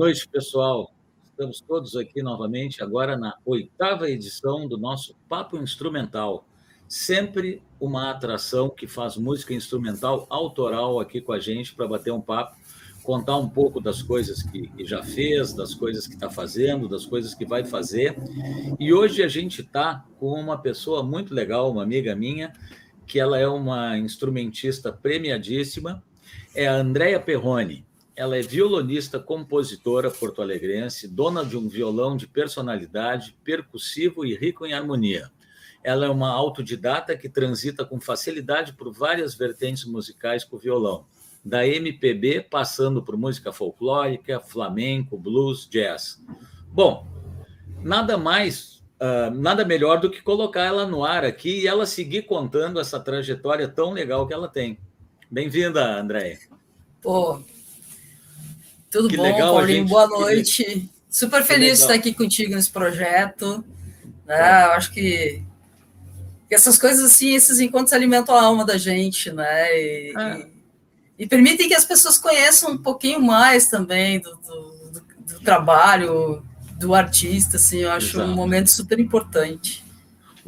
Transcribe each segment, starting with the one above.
Noite, pessoal. Estamos todos aqui novamente, agora na oitava edição do nosso Papo Instrumental. Sempre uma atração que faz música instrumental autoral aqui com a gente para bater um papo, contar um pouco das coisas que, já fez, das coisas que está fazendo, das coisas que vai fazer. E hoje a gente está com uma pessoa muito legal, uma amiga minha, que ela é uma instrumentista premiadíssima, é a Andrea Perrone. Ela é violonista, compositora porto-alegrense, dona de um violão de personalidade, percussivo e rico em harmonia. Ela é uma autodidata que transita com facilidade por várias vertentes musicais com o violão, da MPB passando por música folclórica, flamenco, blues, jazz. Bom, nada mais, uh, nada melhor do que colocar ela no ar aqui e ela seguir contando essa trajetória tão legal que ela tem. Bem-vinda, Andréia. Pô, tudo que bom, legal, Paulinho? Gente... Boa noite. Super feliz de estar aqui contigo nesse projeto. Né? Eu acho que, que, essas coisas assim, esses encontros alimentam a alma da gente, né? E, ah. e, e permitem que as pessoas conheçam um pouquinho mais também do, do, do, do trabalho do artista, assim, eu acho Exato. um momento super importante.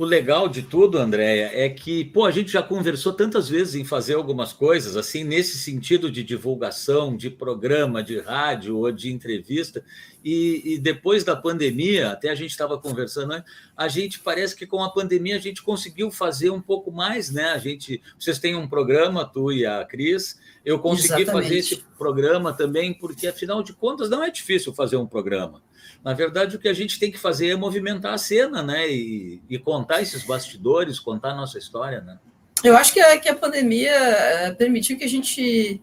O legal de tudo, Andréia, é que pô, a gente já conversou tantas vezes em fazer algumas coisas, assim, nesse sentido de divulgação, de programa, de rádio ou de entrevista, e, e depois da pandemia, até a gente estava conversando, né, a gente parece que com a pandemia a gente conseguiu fazer um pouco mais, né? A gente, vocês têm um programa, tu e a Cris, eu consegui Exatamente. fazer esse programa também, porque afinal de contas não é difícil fazer um programa. Na verdade, o que a gente tem que fazer é movimentar a cena, né? E, e contar esses bastidores, contar a nossa história, né? Eu acho que a, que a pandemia eh, permitiu que a gente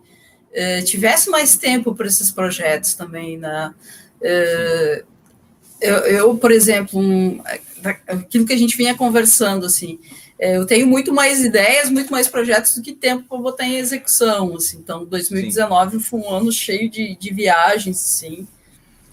eh, tivesse mais tempo para esses projetos também, né? Eh, eu, eu, por exemplo, um, aquilo que a gente vinha conversando, assim, eu tenho muito mais ideias, muito mais projetos do que tempo para botar em execução, assim. Então, 2019 Sim. foi um ano cheio de, de viagens, assim.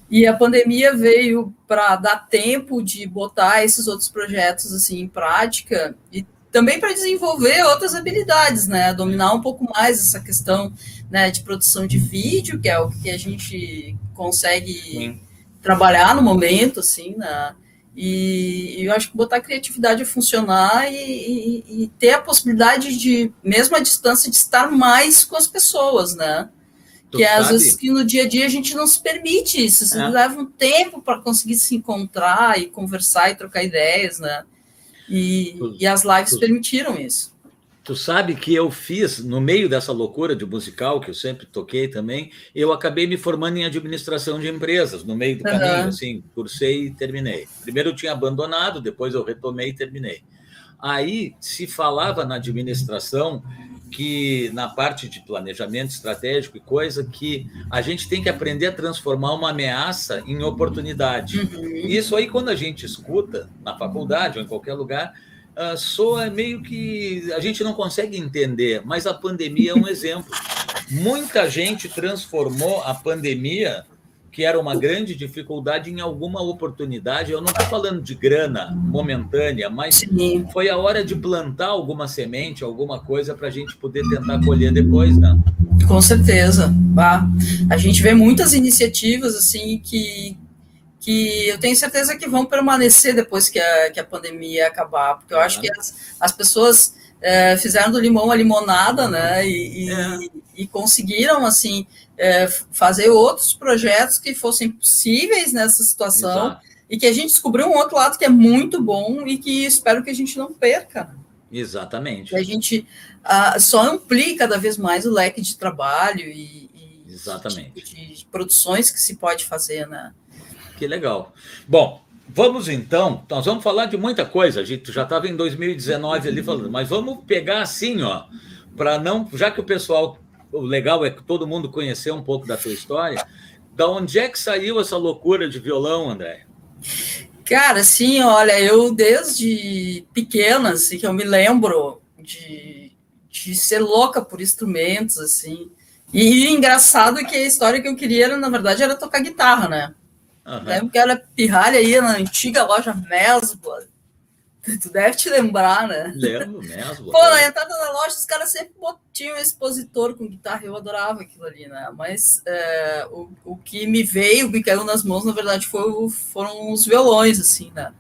E a pandemia veio para dar tempo de botar esses outros projetos assim em prática e também para desenvolver outras habilidades, né? Dominar um pouco mais essa questão né, de produção de vídeo, que é o que a gente consegue Sim. trabalhar no momento, assim, né? E, eu acho que botar a criatividade a funcionar e, e, e ter a possibilidade de, mesmo à distância, de estar mais com as pessoas, né? que é, às vezes que no dia a dia a gente não se permite isso, você é. leva um tempo para conseguir se encontrar e conversar e trocar ideias, né? E, tu, e as lives tu, permitiram isso. Tu sabe que eu fiz, no meio dessa loucura de musical, que eu sempre toquei também, eu acabei me formando em administração de empresas, no meio do uhum. caminho, assim, cursei e terminei. Primeiro eu tinha abandonado, depois eu retomei e terminei. Aí se falava na administração que na parte de planejamento estratégico e coisa que a gente tem que aprender a transformar uma ameaça em oportunidade. Uhum. Isso aí quando a gente escuta na faculdade ou em qualquer lugar, uh, soa meio que a gente não consegue entender, mas a pandemia é um exemplo. Muita gente transformou a pandemia que era uma grande dificuldade em alguma oportunidade. Eu não estou falando de grana momentânea, mas Sim. foi a hora de plantar alguma semente, alguma coisa para a gente poder tentar colher depois, né? Com certeza. Ah, a gente vê muitas iniciativas assim que, que eu tenho certeza que vão permanecer depois que a, que a pandemia acabar, porque eu acho que as, as pessoas é, fizeram do limão a limonada, né? E, é. e, e conseguiram assim é, fazer outros projetos que fossem possíveis nessa situação Exato. e que a gente descobriu um outro lado que é muito bom e que espero que a gente não perca. Exatamente. Que a gente uh, só amplie cada vez mais o leque de trabalho e, e Exatamente. De, de, produções que se pode fazer, né? Que legal. Bom, vamos então, nós vamos falar de muita coisa. A gente já estava em 2019 ali falando, mas vamos pegar assim, ó, para não, já que o pessoal o legal é que todo mundo conheceu um pouco da tua história. Da onde é que saiu essa loucura de violão, André? Cara, sim, olha, eu desde pequena, assim, que eu me lembro de, de ser louca por instrumentos, assim. E engraçado que a história que eu queria, era, na verdade, era tocar guitarra, né? Uhum. Lembro que era pirralha aí na antiga loja Mesbla, Tu deve te lembrar, né? Lembro mesmo. Pô, na entrada da loja, os caras sempre tinham um expositor com guitarra, eu adorava aquilo ali, né? Mas é, o, o que me veio, me caiu nas mãos, na verdade, foi, foram os violões, assim, né?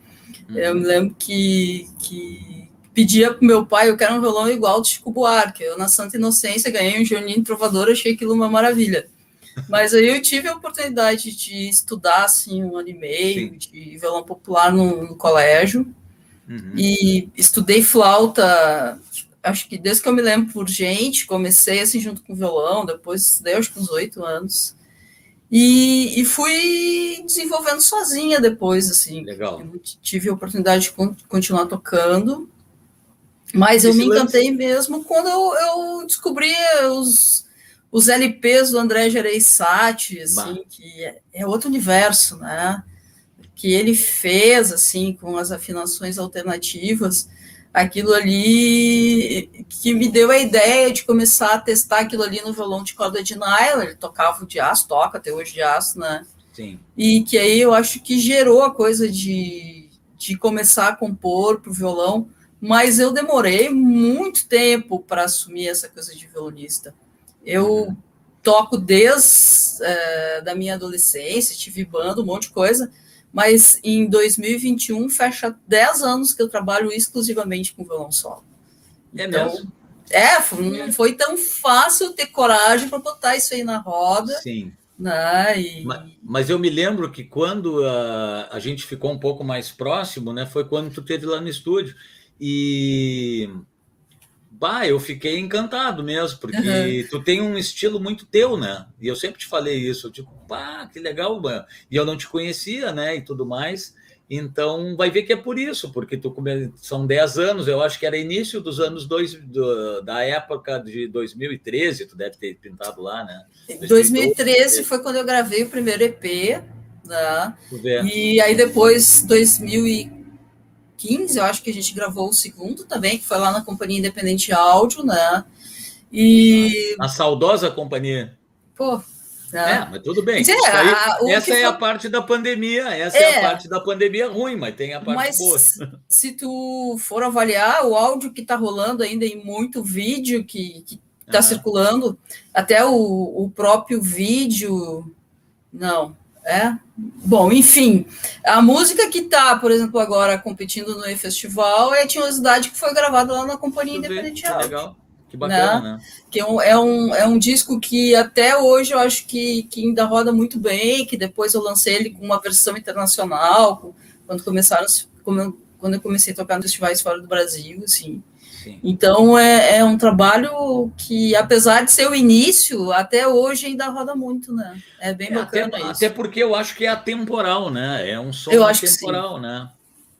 Uhum. Eu me lembro que, que pedia pro meu pai, eu quero um violão igual do Chico Buarque. Eu, na Santa Inocência, ganhei um Juninho Trovador, achei aquilo uma maravilha. Mas aí eu tive a oportunidade de estudar, assim, um ano e meio Sim. de violão popular no, no colégio. Uhum. E estudei flauta, acho que desde que eu me lembro por gente, comecei assim junto com violão, depois estudei acho que uns oito anos. E, e, fui desenvolvendo sozinha depois, assim. Legal. tive a oportunidade de continuar tocando, mas eu me encantei lance... mesmo quando eu, eu, descobri os, os LPs do André Gereissati, assim, que é, é outro universo, né? que ele fez assim com as afinações alternativas, aquilo ali que me deu a ideia de começar a testar aquilo ali no violão de corda de nylon, ele tocava o de aço, toca até hoje de aço, né? Sim. E que aí eu acho que gerou a coisa de, de começar a compor para o violão, mas eu demorei muito tempo para assumir essa coisa de violonista. Eu uhum. toco desde é, da minha adolescência, tive banda, um monte de coisa, mas em 2021 fecha 10 anos que eu trabalho exclusivamente com violão solo. É então, mesmo? É, não foi tão fácil ter coragem para botar isso aí na roda. Sim. Né? E... Mas, mas, eu me lembro que quando a, a gente ficou um pouco mais próximo, né? Foi quando tu teve lá no estúdio. E Bah, eu fiquei encantado mesmo, porque uhum. tu tem um estilo muito teu, né? E eu sempre te falei isso, tipo, pá, que legal, mano. E eu não te conhecia, né? E tudo mais. Então, vai ver que é por isso, porque tu come... são 10 anos, eu acho que era início dos anos dois, do, da época de 2013, tu deve ter pintado lá, né? 2012, 2013 foi quando eu gravei o primeiro EP, né? E aí depois, 2014 15, eu acho que a gente gravou o segundo também, que foi lá na Companhia Independente Áudio, né? E. A saudosa companhia. Pô. Né? É, mas tudo bem. Aí, essa é foi... a parte da pandemia, essa é. é. a parte da pandemia ruim, mas tem a parte mas, boa. Se tu for avaliar o áudio que está rolando ainda em muito vídeo que está circulando, até o, o próprio vídeo. Não, é? Bom, enfim, a música que está, por exemplo, agora competindo no E-Festival é a Tinhosidade que foi gravada lá na Companhia Independente Que legal, que bacana, né? né? Que é um, é, um, é um disco que até hoje eu acho que, que ainda roda muito bem, que depois eu lancei ele com uma versão internacional, quando começaram, quando eu comecei a tocar nos festivais fora do Brasil, assim, então é, é, um trabalho que, apesar de ser o início, até hoje ainda roda muito, né? É bem é, bacana até, isso. Até porque eu acho que é atemporal, né? É um som eu atemporal, né?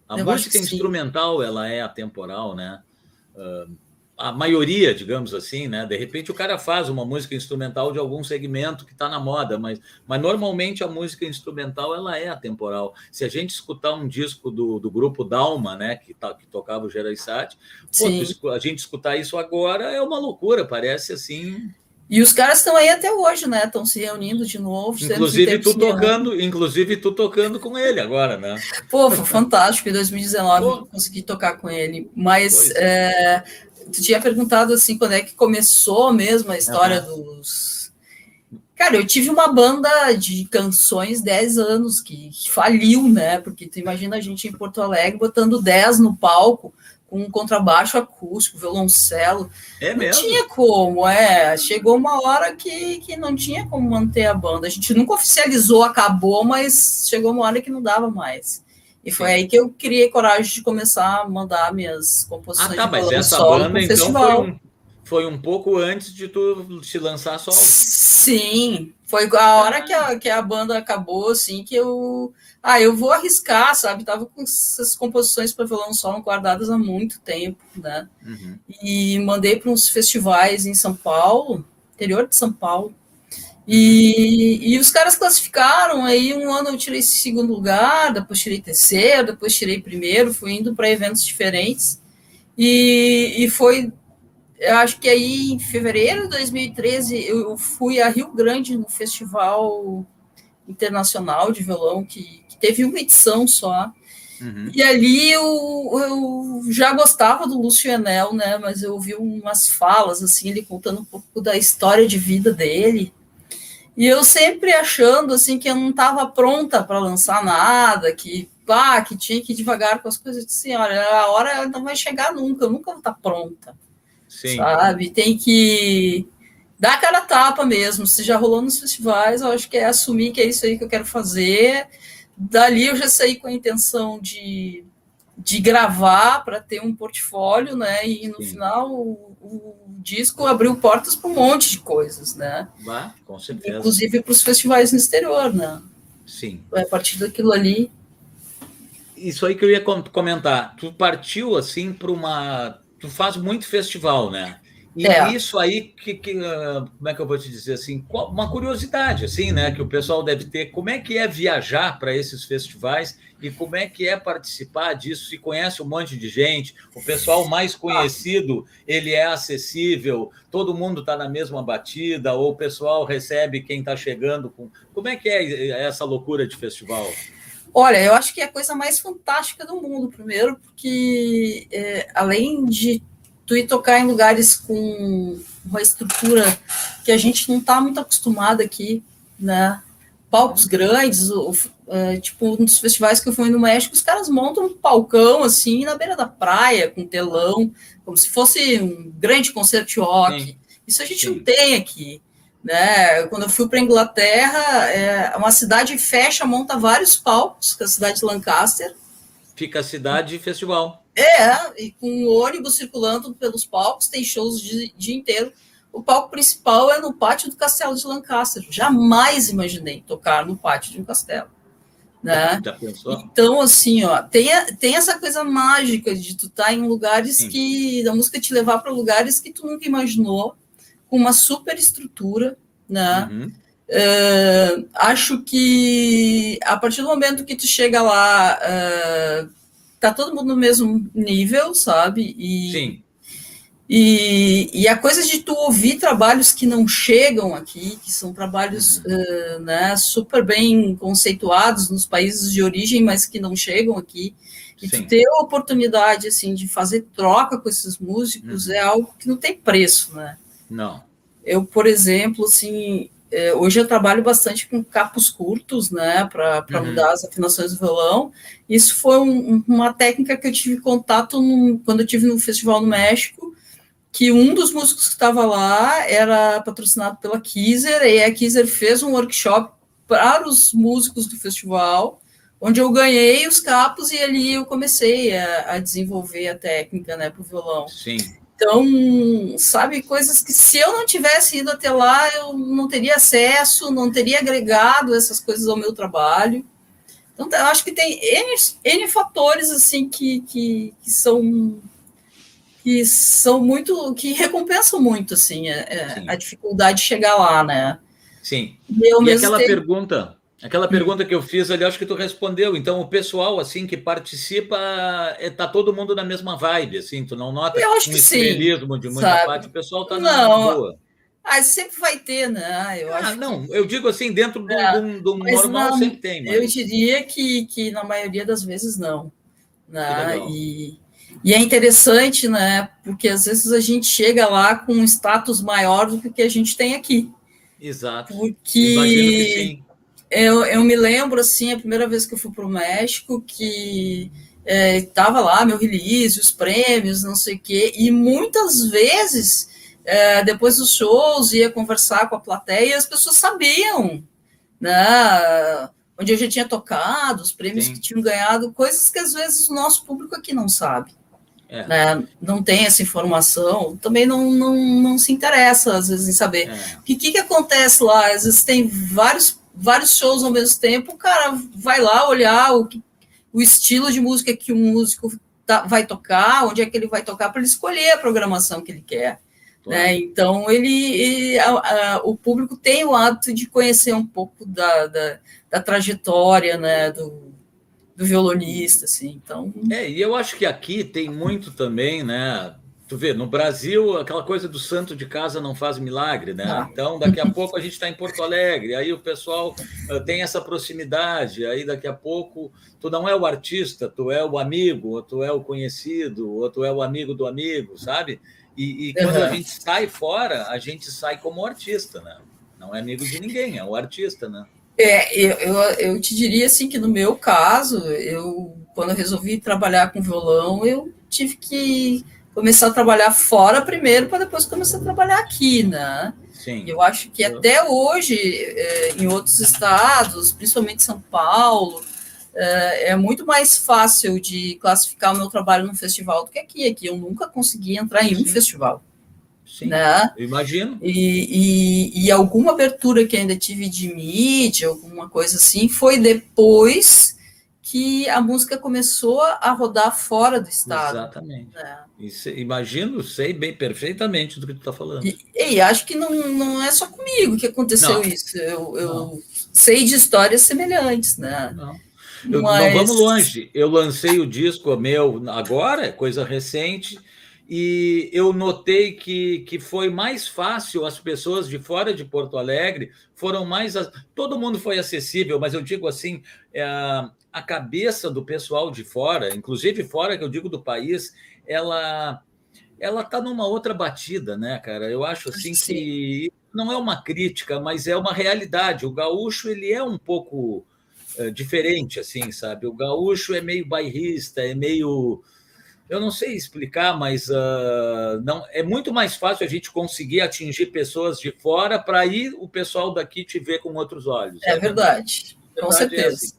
A eu música instrumental, ela é atemporal, né? Uh, a maioria, digamos assim, né? De repente o cara faz uma música instrumental de algum segmento que está na moda, mas, mas normalmente a música instrumental ela é atemporal. Se a gente escutar um disco do, do grupo Dalma, né? Que, tá, que tocava o Gereissati, a gente escutar isso agora é uma loucura, parece assim. E os caras estão aí até hoje, né? Estão se reunindo de novo. Inclusive tu tocando, inclusive tu tocando com ele agora, né? Pô, foi fantástico. Em 2019 Pô. consegui tocar com ele. Mas é, tu tinha perguntado assim quando é que começou mesmo a história uhum. dos. Cara, eu tive uma banda de canções 10 anos que, faliu, né? Porque tu imagina a gente em Porto Alegre botando 10 no palco com um contrabaixo acústico, violoncelo. É não mesmo? tinha como, é. Chegou uma hora que, que não tinha como manter a banda. A gente nunca oficializou, acabou, mas chegou uma hora que não dava mais. E foi aí que eu criei coragem de começar a mandar minhas composições ah, tá, mas essa banda, então, festival. Foi um, foi um pouco antes de tu se lançar solo. Sim, foi a hora que a, que a banda acabou, assim, que eu... Ah, eu vou arriscar, sabe? Tava com essas composições para violão solo guardadas há muito tempo, né? Uhum. E mandei para uns festivais em São Paulo, interior de São Paulo, e, e os caras classificaram, aí um ano eu tirei segundo lugar, depois tirei terceiro, depois tirei primeiro, fui indo para eventos diferentes. E, e foi, eu acho que aí em fevereiro de 2013 eu fui a Rio Grande no Festival Internacional de Violão, que, que teve uma edição só. Uhum. E ali eu, eu, já gostava do Lúcio Enel, né? Mas eu ouvi umas falas, assim, ele contando um pouco da história de vida dele. E eu sempre achando, assim, que eu não estava pronta para lançar nada, que, pá, que tinha que ir devagar com as coisas. Eu disse, olha, a hora não vai chegar nunca, eu nunca vou estar tá pronta. Sim. Sabe? Tem que dar aquela tapa mesmo. Se já rolou nos festivais, eu acho que é assumir que é isso aí que eu quero fazer Dali eu já saí com a intenção de, de gravar para ter um portfólio, né? E no Sim. final o, o, disco abriu portas para um monte de coisas, né? Bah, com certeza. Inclusive para os festivais no exterior, né? Sim. A partir daquilo ali. Isso aí que eu ia comentar. Tu partiu assim para uma. Tu faz muito festival, né? E é. isso aí, que, que, ah, como é que eu vou te dizer assim? Uma curiosidade, assim, né? Que o pessoal deve ter. Como é que é viajar para esses festivais e como é que é participar disso? Se conhece um monte de gente, o pessoal mais conhecido, ele é acessível, todo mundo está na mesma batida, ou o pessoal recebe quem está chegando com. Como é que é essa loucura de festival? Olha, eu acho que é a coisa mais fantástica do mundo, primeiro, porque é, além de tu ir tocar em lugares com uma estrutura que a gente não está muito acostumado aqui, né? Palcos grandes, o, uh, tipo, um dos festivais que eu fui no México, os caras montam um palcão assim na beira da praia, com telão, como se fosse um grande concerto de rock. Sim. Isso a gente Sim. não tem aqui. Né? Quando eu fui para a Inglaterra, é, uma cidade fecha, monta vários palcos, que é a cidade de Lancaster. Fica a cidade de festival. É, e com ônibus circulando pelos palcos, tem shows o dia, inteiro. O palco principal é no pátio do Castelo de Lancaster. Jamais imaginei tocar no pátio de um castelo. Né? Então, assim, ó, tem, tem essa coisa mágica de tu estar tá em lugares Sim. que da música te levar para lugares que tu nunca imaginou, com uma super estrutura, né? Uhum. Uh, acho que a partir do momento que tu chega lá, uh, tá todo mundo no mesmo nível, sabe? E, Sim. E, e a coisa de tu ouvir trabalhos que não chegam aqui, que são trabalhos uhum. uh, né, super bem conceituados nos países de origem, mas que não chegam aqui, e Sim. tu ter a oportunidade assim de fazer troca com esses músicos uhum. é algo que não tem preço, né? Não. Eu, por exemplo, assim, hoje eu trabalho bastante com capos curtos, né, para uhum. mudar as afinações do violão. Isso foi um, uma técnica que eu tive contato num, quando eu tive no festival no México, que um dos músicos que estava lá era patrocinado pela Kizer, e a Kizer fez um workshop para os músicos do festival, onde eu ganhei os capos e ali eu comecei a, a desenvolver a técnica, né, para o violão. Sim. Então, sabe, coisas que se eu não tivesse ido até lá, eu não teria acesso, não teria agregado essas coisas ao meu trabalho. Então, eu acho que tem N, N fatores, assim, que, que, que são que são muito, que recompensam muito, assim, a, é, é, a dificuldade de chegar lá, né? Sim. E, e aquela tempo... pergunta, Aquela pergunta que eu fiz ali, acho que tu respondeu. Então, o pessoal, assim, que participa, é, tá todo mundo na mesma vibe, assim, tu não nota eu acho um que estrelismo sim, de muita sabe? parte, o pessoal tá na não, boa. Ah, sempre vai ter, né? Eu ah, não, que... eu digo assim, dentro do, é, do, do normal não, sempre tem. Mas... Eu diria que, que na maioria das vezes não. Né? E, e é interessante, né? Porque às vezes a gente chega lá com um status maior do que a gente tem aqui. Exato. Porque... Imagino que sim eu, eu me lembro, assim, a primeira vez que eu fui para o México, que estava é, lá meu release, os prêmios, não sei o quê, e muitas vezes, é, depois dos shows, ia conversar com a plateia e as pessoas sabiam, né? Onde eu já tinha tocado, os prêmios Sim. que tinham ganhado, coisas que às vezes o nosso público aqui não sabe. É. Né? Não tem essa informação, também não, não, não se interessa, às vezes, em saber. É. O que, que acontece lá? Às vezes tem vários vários shows ao mesmo tempo, o cara vai lá olhar o, o estilo de música que o músico tá, vai tocar, onde é que ele vai tocar, para ele escolher a programação que ele quer. Claro. Né? Então, ele, ele a, a, o público tem o hábito de conhecer um pouco da, da, da trajetória né, do, do violonista. Assim, então... É, e eu acho que aqui tem muito também, né? Tu vê, no Brasil, aquela coisa do santo de casa não faz milagre, né? Ah. Então, daqui a pouco a gente está em Porto Alegre, aí o pessoal uh, tem essa proximidade, aí daqui a pouco tu não é o artista, tu é o amigo, ou tu é o conhecido, ou tu é o amigo do amigo, sabe? E, e quando uhum. a gente sai fora, a gente sai como artista, né? Não é amigo de ninguém, é o artista, né? É, eu, eu, eu te diria assim que no meu caso, eu quando eu resolvi trabalhar com violão, eu tive que começar a trabalhar fora primeiro para depois começar a trabalhar aqui, né? Sim. Eu acho que até hoje, é, em outros estados, principalmente São Paulo, é, é muito mais fácil de classificar o meu trabalho num festival do que aqui. Aqui eu nunca consegui entrar em um Sim. festival. Sim, né? imagino. E, e, e, alguma abertura que ainda tive de mídia, alguma coisa assim, foi depois que a música começou a rodar fora do estado. Exatamente. Né? Isso, imagino, sei bem perfeitamente do que tu está falando. E, e, acho que não, não é só comigo que aconteceu não. isso. Eu, eu sei de histórias semelhantes, né? Não. Eu, Mas... Não vamos longe. Eu lancei o disco meu agora, coisa recente, e eu notei que, que foi mais fácil as pessoas de fora de Porto Alegre foram mais. Todo mundo foi acessível, mas eu digo assim: é, a cabeça do pessoal de fora, inclusive fora que eu digo do país, ela ela está numa outra batida, né, cara? Eu acho assim Sim. que não é uma crítica, mas é uma realidade. O gaúcho ele é um pouco é, diferente, assim, sabe? O gaúcho é meio bairrista, é meio eu não sei explicar, mas uh, não é muito mais fácil a gente conseguir atingir pessoas de fora para ir o pessoal daqui te ver com outros olhos. É, é verdade, verdade, com certeza. É assim.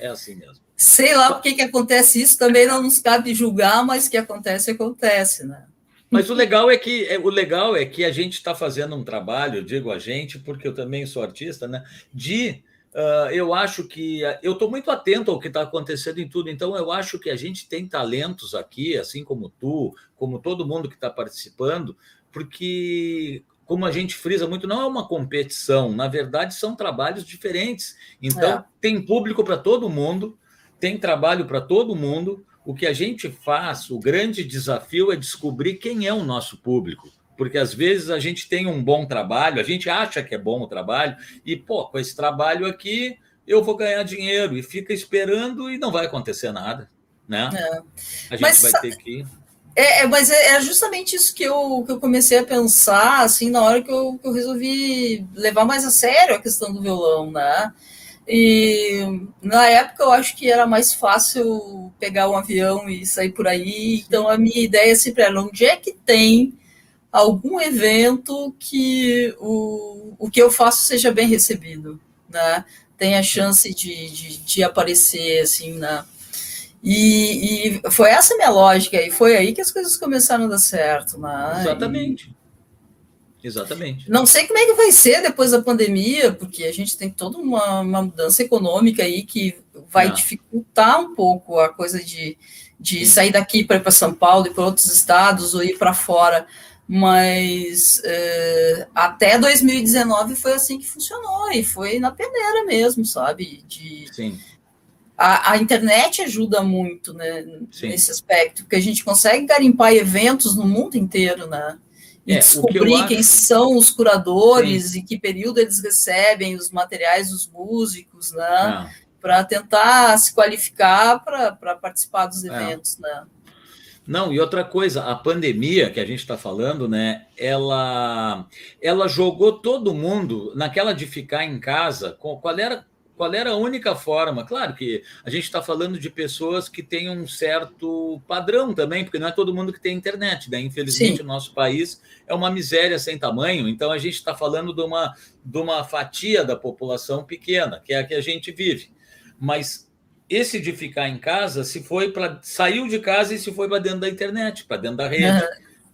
É assim mesmo. Sei lá por que, acontece isso, também não nos cabe julgar, mas que acontece, acontece, né? Mas o legal é que é, o legal é que a gente está fazendo um trabalho, digo a gente, porque eu também sou artista, né? De uh, eu acho que eu estou muito atento ao que está acontecendo em tudo, então eu acho que a gente tem talentos aqui, assim como tu, como todo mundo que está participando, porque como a gente frisa muito, não é uma competição, na verdade são trabalhos diferentes. Então, é. tem público para todo mundo, tem trabalho para todo mundo. O que a gente faz, o grande desafio é descobrir quem é o nosso público. Porque às vezes a gente tem um bom trabalho, a gente acha que é bom o trabalho, e, pô, com esse trabalho aqui eu vou ganhar dinheiro, e fica esperando e não vai acontecer nada. Né? É. A gente Mas, vai ter que. É, é, mas é, é, justamente isso que eu, que eu comecei a pensar, assim, na hora que eu, que eu resolvi levar mais a sério a questão do violão, né? E na época eu acho que era mais fácil pegar um avião e sair por aí. Então a minha ideia sempre era onde é que tem algum evento que o, o que eu faço seja bem recebido, né? Tem a chance de, de, de aparecer assim na, e, e, foi essa minha lógica, e foi aí que as coisas começaram a dar certo. Né? Exatamente. Exatamente. Não sei como é que vai ser depois da pandemia, porque a gente tem toda uma, uma mudança econômica aí que vai ah. dificultar um pouco a coisa de, de sair daqui para ir para São Paulo e para outros estados ou ir para fora. Mas é, até 2019 foi assim que funcionou, e foi na peneira mesmo, sabe? De, Sim a, a internet ajuda muito né, nesse aspecto, porque a gente consegue garimpar eventos no mundo inteiro, né? E é, descobrir que quem acho... são os curadores Sim. e que período eles recebem os materiais dos músicos, né? Ah. Para tentar se qualificar para participar dos é. eventos, é. né? Não, e outra coisa, a pandemia que a gente está falando, né? Ela, ela jogou todo mundo naquela de ficar em casa. Qual era qual era a única forma? Claro que a gente está falando de pessoas que têm um certo padrão também, porque não é todo mundo que tem internet, né? Infelizmente, Sim. o nosso país é uma miséria sem tamanho, então a gente está falando de uma, de uma fatia da população pequena, que é a que a gente vive. Mas esse de ficar em casa se foi para. saiu de casa e se foi para dentro da internet, para dentro da rede. Uhum.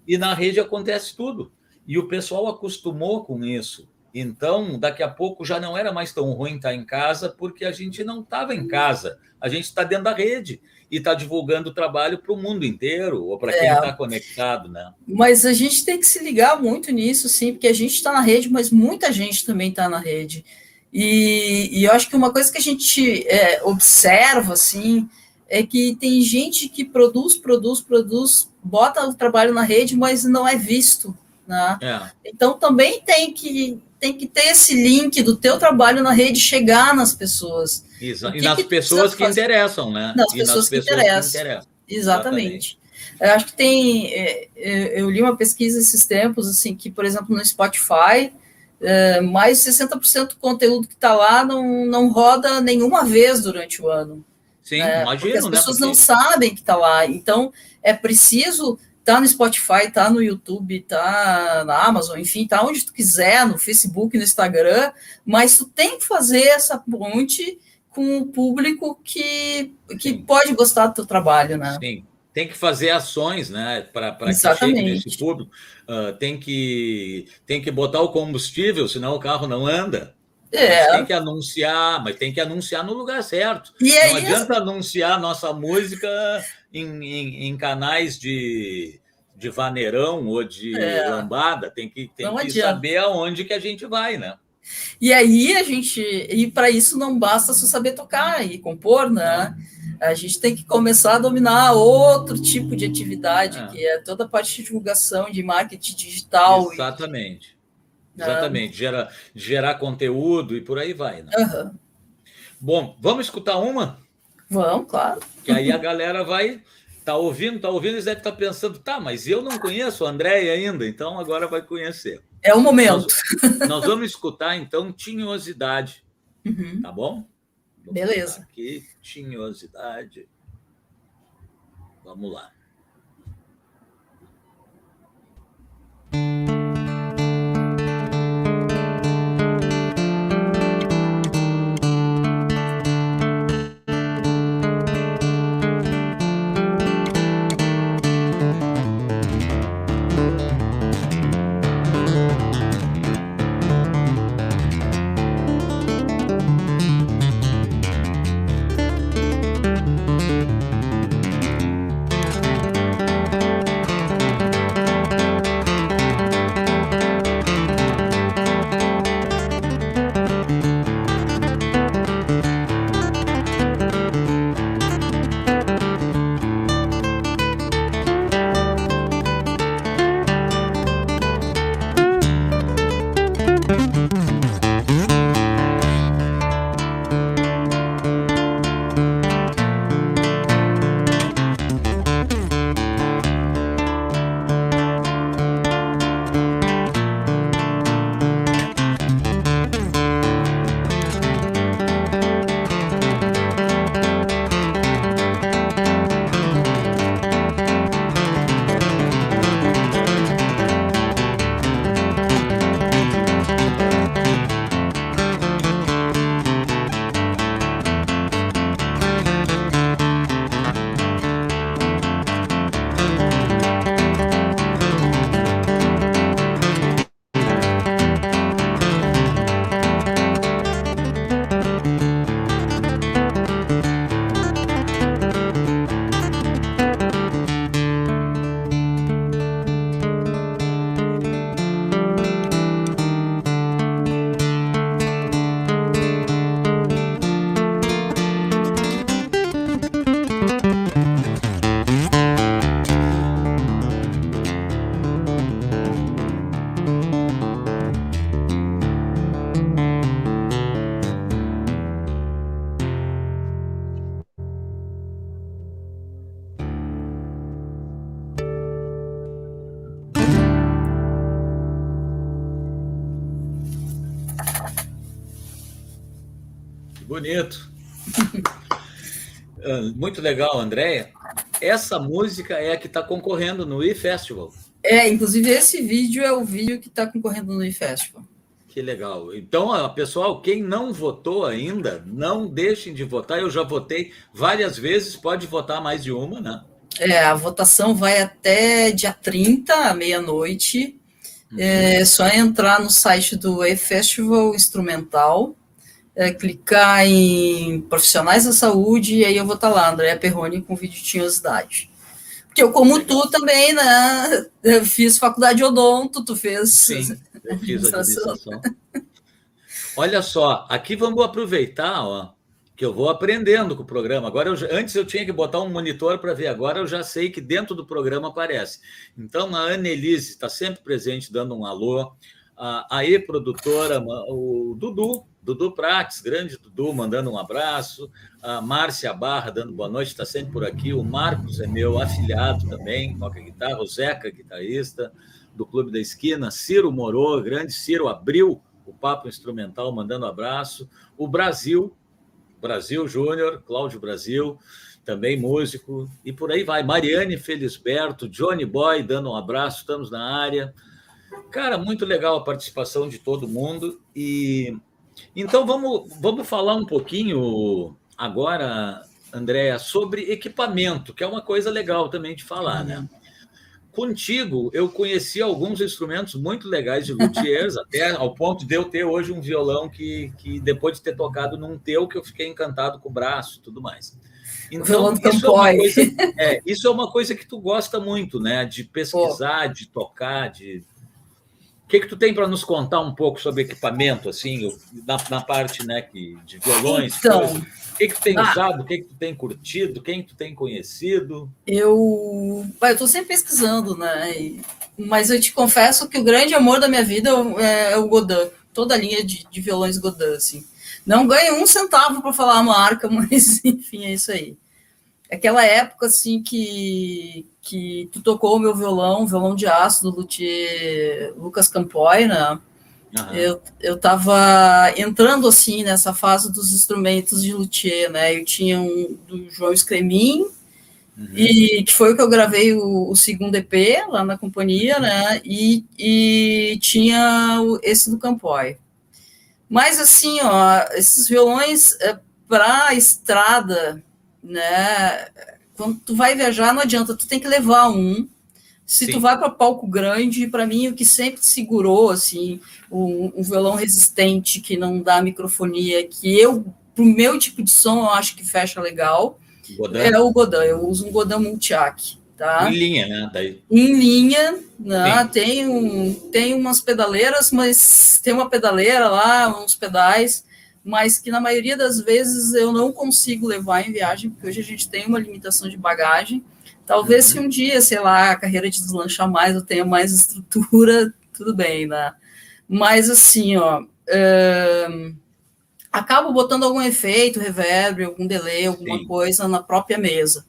E na rede acontece tudo. E o pessoal acostumou com isso. Então, daqui a pouco já não era mais tão ruim estar em casa, porque a gente não estava em casa, a gente está dentro da rede e está divulgando o trabalho para o mundo inteiro, ou para quem está é. conectado, né? Mas a gente tem que se ligar muito nisso, sim, porque a gente está na rede, mas muita gente também está na rede. E, e, eu acho que uma coisa que a gente é, observa, assim, é que tem gente que produz, produz, produz bota o trabalho na rede, mas não é visto. Né? É. Então também tem que, tem que ter esse link do teu trabalho na rede chegar nas pessoas. Isso. E nas que pessoas que fazer? interessam, né? Nas, pessoas, nas que pessoas, interessam. que, interessam. Exatamente. Exatamente. Eu acho que tem. É, é, eu li uma pesquisa esses tempos, assim, que, por exemplo, no Spotify, é, mais de 60% do conteúdo que está lá não, não roda nenhuma vez durante o ano. Sim, é, imagino, porque as né, pessoas né? não sabem que está lá. Então, é preciso tá no Spotify, tá no YouTube, tá na Amazon, enfim, tá onde tu quiser, no Facebook, no Instagram, mas tu tem que fazer essa ponte com o público que, que pode gostar do teu trabalho, né? Sim tem que fazer ações né, para que chegue nesse público. Uh, tem, que, tem que botar o combustível, senão o carro não anda. É. Tem que anunciar, mas tem que anunciar no lugar certo. E é não adianta anunciar nossa música em, em, em, canais de, de vaneirão ou de é. lambada. Tem que, tem que saber aonde que a gente vai, né? E aí a gente, e para isso não basta só saber tocar e compor, né? A gente tem que começar a dominar outro tipo de atividade, é. que é toda a parte de divulgação, de marketing digital. Exatamente. E... Exatamente. Ah. Gera, gerar conteúdo e por aí vai. Né? Uhum. Bom, vamos escutar uma? Vamos, claro. Que aí a galera vai tá ouvindo, tá ouvindo, eles devem estar tá pensando, tá, mas eu não conheço a Andréia ainda, então agora vai conhecer. É o momento. Nós, nós vamos escutar, então, Tinhosidade. Uhum. Tá bom? Vamos Beleza. Aqui, Tinhosidade. Vamos lá. Bonito. Ah, muito legal, Andréia. Essa música é a que está concorrendo no e-Festival. É, inclusive esse vídeo é o vídeo que está concorrendo no e-Festival. Que legal. Então, pessoal, quem não votou ainda, não deixem de votar. Eu já votei várias vezes, pode votar mais de uma, né? É, a votação vai até dia 30, à meia-noite. Uhum. É só entrar no site do e-Festival Instrumental é, clicar em profissionais da saúde e aí eu vou estar tá lá, André Perrone, com vídeo de. Porque eu, como tu também, né? Eu fiz faculdade de odonto, tu fez. Sim, eu fiz a administração. Olha só, aqui vamos aproveitar, ó. que eu vou aprendendo com o programa. Agora, eu, antes eu tinha que botar um monitor para ver, agora eu já sei que dentro do programa aparece. Então, a Annelise está sempre presente, dando um alô. A, a e-produtora, o Dudu, Dudu Prates, grande Dudu, mandando um abraço. A Márcia Barra, dando boa noite, está sempre por aqui. O Marcos é meu afilhado também, toca guitarra. O Zeca, guitarrista do Clube da Esquina. Ciro Morou, grande Ciro, abriu o Papo Instrumental, mandando abraço. O Brasil, Brasil Júnior, Cláudio Brasil, também músico, e por aí vai. Mariane Felisberto, Johnny Boy, dando um abraço, estamos na área. Cara, muito legal a participação de todo mundo. E então vamos, vamos falar um pouquinho agora, Andréa, sobre equipamento, que é uma coisa legal também de falar, né? Contigo, eu conheci alguns instrumentos muito legais de luthiers, até ao ponto de eu ter hoje um violão que, que depois de ter tocado num teu, que eu fiquei encantado com o braço e tudo mais. Então, isso é, uma coisa, é, isso é uma coisa que tu gosta muito, né? De pesquisar, Pô. de tocar, de o que, que tu tem para nos contar um pouco sobre equipamento, assim, na, na parte né, que, de violões? Então, o que, que tu tem ah, usado, o que, que tu tem curtido, quem tu tem conhecido? Eu estou sempre pesquisando, né? Mas eu te confesso que o grande amor da minha vida é, é o Godin, toda a linha de, de violões Godin, assim. Não ganho um centavo para falar a marca, mas enfim, é isso aí aquela época assim que, que tu tocou o meu violão, violão de aço do luthier Lucas Campoy, né? Uhum. Eu, eu tava entrando assim nessa fase dos instrumentos de luthier, né? Eu tinha um do João Scremin, uhum. e que foi o que eu gravei o, o, segundo EP lá na companhia, né? E, e tinha o, esse do Campoy. Mas assim, ó, esses violões é, para estrada né? Quando tu vai viajar, não adianta, tu tem que levar um. Se Sim. tu vai para palco grande, para mim o que sempre segurou assim, um, um, violão resistente que não dá microfonia, que eu pro meu tipo de som eu acho que fecha legal. Godin. É o Godin, eu uso um Godin Multiac, tá? Em linha, né? Daí. Em linha, né? Tem um, tem umas pedaleiras, mas tem uma pedaleira lá, uns pedais mas que na maioria das vezes eu não consigo levar em viagem, porque hoje a gente tem uma limitação de bagagem. Talvez uhum. se um dia, sei lá, a carreira de deslanchar mais, eu tenha mais estrutura, tudo bem, né? Mas assim, ó, acabo botando algum efeito, reverb, algum delay, alguma Sim. coisa na própria mesa,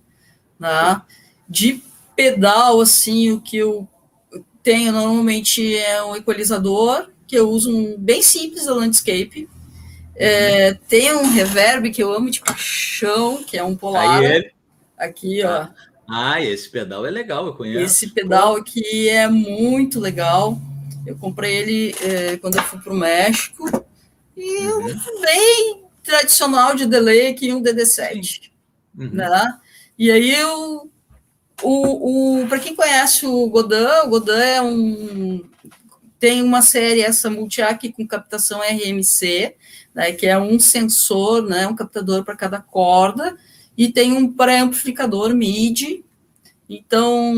né? De pedal, assim, o que eu tenho normalmente é um equalizador, que eu uso um bem simples da Landscape, é, tem um reverb que eu amo de paixão, que é um polar. Aqui, ó. Ah, ah, esse pedal é legal, eu conheço. Esse pedal aqui é muito legal. Eu comprei ele é, quando eu fui para o México. E uhum. um bem tradicional de delay aqui, um DD7. Uhum. Né? E aí eu. O, o, para quem conhece o Godin, o Godin é um. Tem uma série, essa multiac com captação RMC, né, que é um sensor, né, um captador para cada corda, e tem um pré-amplificador MIDI. Então,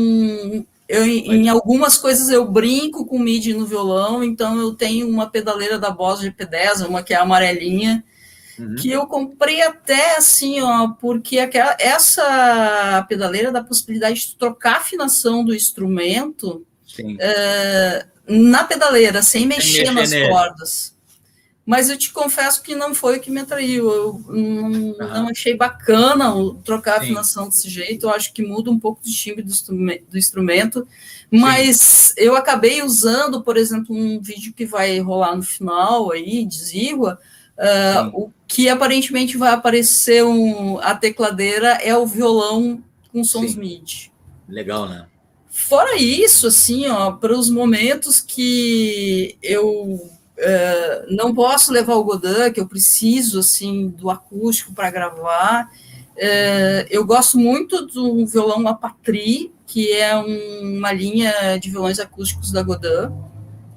eu, em algumas coisas eu brinco com MIDI no violão, então eu tenho uma pedaleira da Boss GP10, uma que é amarelinha, uhum. que eu comprei até assim, ó, porque aquela, essa pedaleira dá a possibilidade de trocar a afinação do instrumento uh, na pedaleira, sem mexer, sem mexer nas cordas mas eu te confesso que não foi o que me atraiu. Eu não, não achei bacana trocar a afinação desse jeito. Eu acho que muda um pouco o timbre do, do instrumento. Mas Sim. eu acabei usando, por exemplo, um vídeo que vai rolar no final aí, de Zigua, uh, o que aparentemente vai aparecer um, a tecladeira é o violão com sons Sim. MIDI. Legal, né? Fora isso, assim, ó, para os momentos que eu Uh, não posso levar o Godin, que eu preciso assim do acústico para gravar. Uh, eu gosto muito do violão Apatri, que é um, uma linha de violões acústicos da Godin,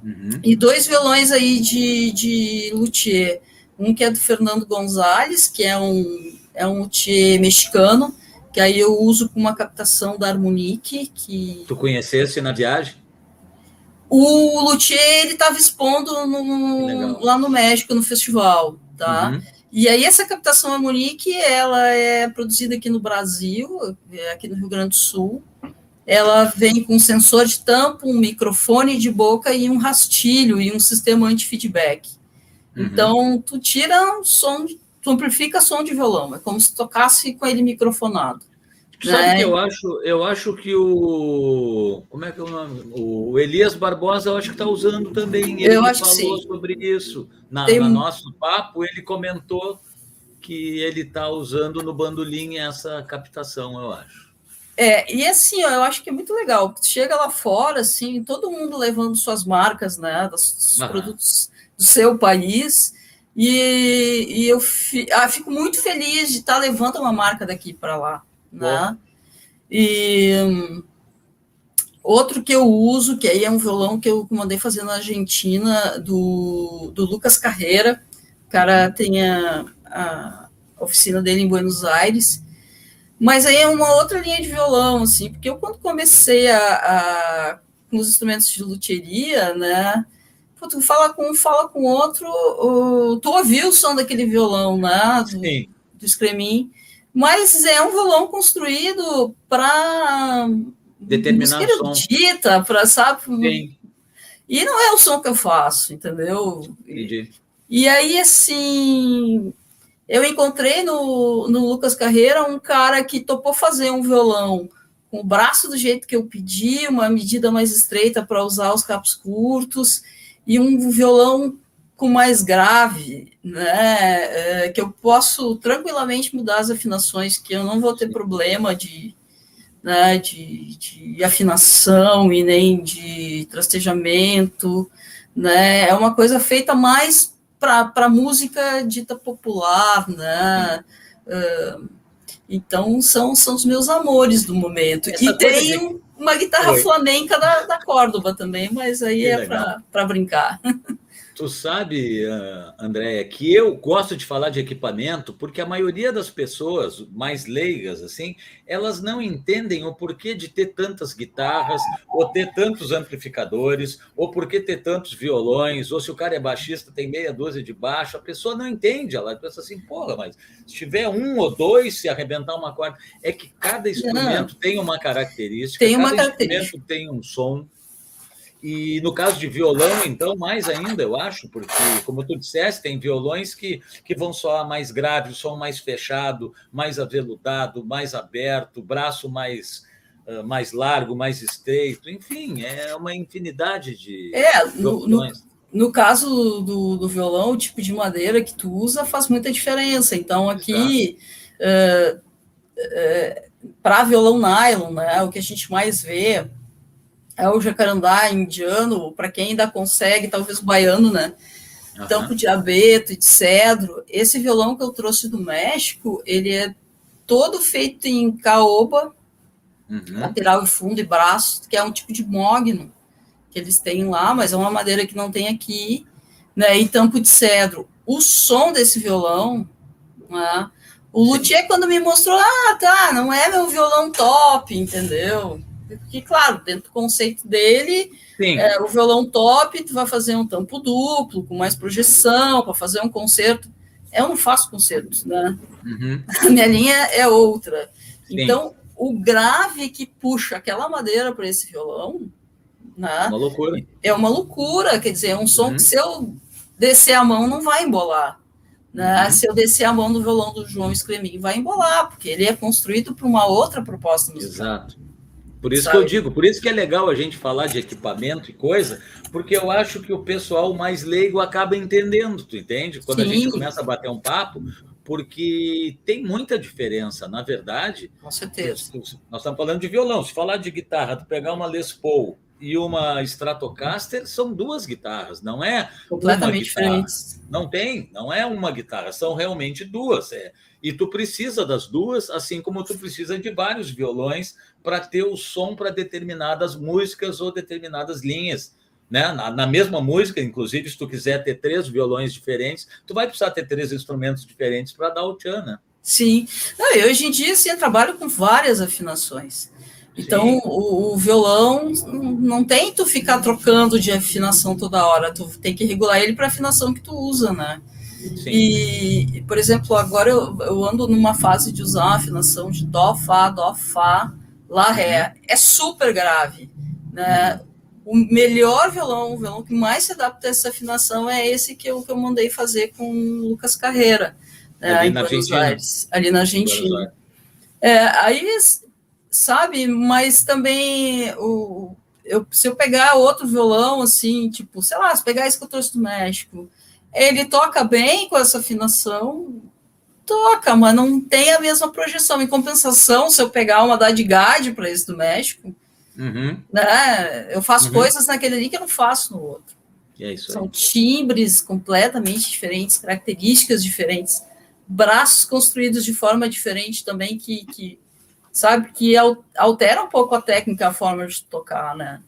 uhum. e dois violões aí de, de luthier. Um que é do Fernando Gonzalez, que é um, é um luthier mexicano, que aí eu uso com uma captação da Harmonique. Que... Tu conhecesse na viagem? O Luthier ele estava expondo no, lá no México no festival, tá? Uhum. E aí essa captação harmonique, ela é produzida aqui no Brasil, é aqui no Rio Grande do Sul. Ela vem com um sensor de tampo, um microfone de boca e um rastilho e um sistema anti-feedback. Uhum. Então, tu tira som, tu amplifica som de violão, é como se tocasse com ele microfonado. Sabe né? que eu acho, eu acho que o. Como é que é o nome? O Elias Barbosa, eu acho que está usando também. Ele eu acho falou sobre isso. Na, Tem... no nosso papo, ele comentou que ele está usando no bandolim essa captação, eu acho. É, e assim, ó, eu acho que é muito legal. Chega lá fora, assim, todo mundo levando suas marcas, né, dos produtos do seu país, e, e eu fi, ah, fico muito feliz de estar tá levando uma marca daqui para lá né? E um, outro que eu uso, que aí é um violão que eu mandei fazer na Argentina, do, do Lucas Carreira, o cara tem a, a oficina dele em Buenos Aires, mas aí é uma outra linha de violão, assim, porque eu quando comecei a, a com os instrumentos de luthieria, né, tu fala com um, fala com outro, tu ouviu o som daquele violão, né, do, Sim. do Scremin, mas é um violão construído para determinar o som. para sabe? Sim. E não é o som que eu faço, entendeu? Entendi. E aí, assim, eu encontrei no, no Lucas Carreira um cara que topou fazer um violão com o braço do jeito que eu pedi, uma medida mais estreita para usar os capos curtos, e um violão com mais grave, né, é, que eu posso tranquilamente mudar as afinações, que eu não vou ter problema de, né, de, de afinação e nem de trastejamento, né, é uma coisa feita mais para música dita popular, né, uh, então são, são os meus amores do momento. Essa e tem de... uma guitarra Oi. flamenca da, da Córdoba também, mas aí que é para brincar. Tu sabe, ah, Andréia, que eu gosto de falar de equipamento porque a maioria das pessoas mais leigas, assim, elas não entendem o porquê de ter tantas guitarras, ou ter tantos amplificadores, ou porquê ter tantos violões, ou se o cara é baixista, tem meia dúzia de baixo. A pessoa não entende, ela pensa assim, porra, mas se tiver um ou dois, se arrebentar uma corda. É que cada instrumento não. tem uma característica, tem uma cada característica. instrumento tem um som. E no caso de violão, então, mais ainda, eu acho, porque, como tu disseste, tem violões que, que vão soar mais grave, o som mais fechado, mais aveludado, mais aberto, braço mais, uh, mais largo, mais estreito, enfim, é uma infinidade de. É, no, no, no, caso do, do violão, o tipo de madeira que tu usa faz muita diferença. Então, aqui. Uh, uh, para violão nylon, né, o que a gente mais vê é o jacarandá indiano, para quem ainda consegue, talvez o baiano, né? Uhum. Tampo de abeto e de cedro. Esse violão que eu trouxe do México, ele é todo feito em caoba, uhum. lateral e fundo e braço, que é um tipo de mogno que eles têm lá, mas é uma madeira que não tem aqui, né? E tampo de cedro. O som desse violão, né? O luthier, quando me mostrou, ah, tá, não é meu violão top, entendeu? Porque, claro, dentro do conceito dele, é, o violão top, tu vai fazer um tampo duplo, com mais projeção, para fazer um concerto. Eu não faço concertos, né? Uhum. A minha linha é outra. Sim. Então, o grave que puxa aquela madeira para esse violão, né? Uma loucura. É uma loucura, quer dizer, é um som uhum. que se eu descer a mão não vai embolar. Né? Uhum. Se eu descer a mão do violão do João Scremin, vai embolar, porque ele é construído para uma outra proposta musical. Exato. Por isso Sabe? que eu digo, por isso que é legal a gente falar de equipamento e coisa, porque eu acho que o pessoal mais leigo acaba entendendo, tu entende? Quando Sim. a gente começa a bater um papo, porque tem muita diferença, na verdade. Com certeza. Nós estamos falando de violão, se falar de guitarra, tu pegar uma Les Paul e uma Stratocaster, são duas guitarras, não é completamente diferentes. Não tem, não é uma guitarra, são realmente duas. É, e tu precisa das duas, assim como tu precisa de vários violões para ter o som para determinadas músicas ou determinadas linhas. Né? Na, na, mesma música, inclusive, se tu quiser ter três violões diferentes, tu vai precisar ter três instrumentos diferentes para dar o tchan, né? Sim. Não, eu, hoje em dia, assim, eu trabalho com várias afinações. Então, o, o, violão não tem tu ficar trocando de afinação toda hora, tu tem que regular ele para a afinação que tu usa, né? Sim. E, por exemplo, agora eu, eu, ando numa fase de usar a afinação de Dó, Fá, Dó, Fá, Lá, Ré. É super grave. Né? O melhor violão, o violão que mais se adapta a essa afinação é esse que eu, que eu mandei fazer com o Lucas Carreira, né, ali, na Aires, ali na Argentina. É, aí, sabe, mas também o, eu, se eu pegar outro violão, assim, tipo, sei lá, se pegar esse que eu trouxe do México, ele toca bem com essa afinação, toca, mas não tem a mesma projeção. Em compensação, se eu pegar uma da Dadgad para esse do México, uhum. né, eu faço uhum. coisas naquele ali que eu não faço no outro. É São timbres completamente diferentes, características diferentes, braços construídos de forma diferente também, que, que sabe, que altera um pouco a técnica, a forma de tocar, né?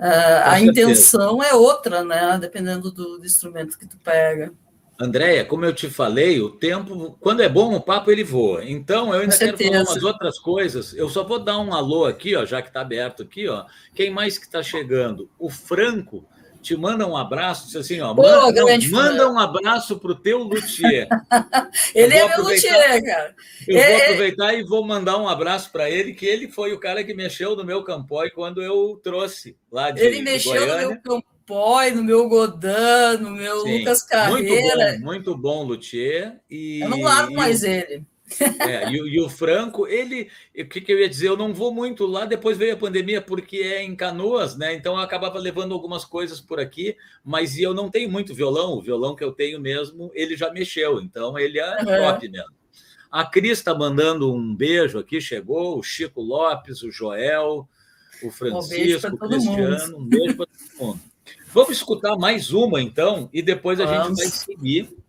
Uh, a intenção é outra, né? Dependendo do, do, instrumento que tu pega. Andréia, como eu te falei, o tempo, quando é bom o papo, ele voa. Então, eu ainda quero falar umas outras coisas. Eu só vou dar um alô aqui, ó, já que está aberto aqui, ó. Quem mais que está chegando? O Franco te manda um abraço, diz assim, ó, Pô, manda, não, manda um abraço pro teu luthier. ele é meu luthier, cara. Eu é, vou é- aproveitar e vou mandar um abraço para ele, que ele foi o cara que mexeu no meu campói quando eu trouxe lá de Ele mexeu de no meu campói, no meu Godin, no meu Sim, Lucas Carreira. Muito bom, muito bom luthier. E, eu não largo mais ele. É, e, e, o Franco, ele, o que, que, eu ia dizer? Eu não vou muito lá, depois veio a pandemia, porque é em canoas, né? Então eu acabava levando algumas coisas por aqui, mas eu não tenho muito violão, o violão que eu tenho mesmo, ele já mexeu, então ele é uhum. top mesmo. A Cris está mandando um beijo aqui, chegou, o Chico Lopes, o Joel, o Francisco, um o Cristiano, um beijo para todo mundo. Vamos escutar mais uma, então, e depois a Vamos. gente vai seguir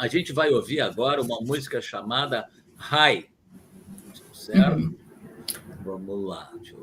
a gente vai ouvir agora uma música chamada High. Certo? Uhum. Vamos lá. Deixa eu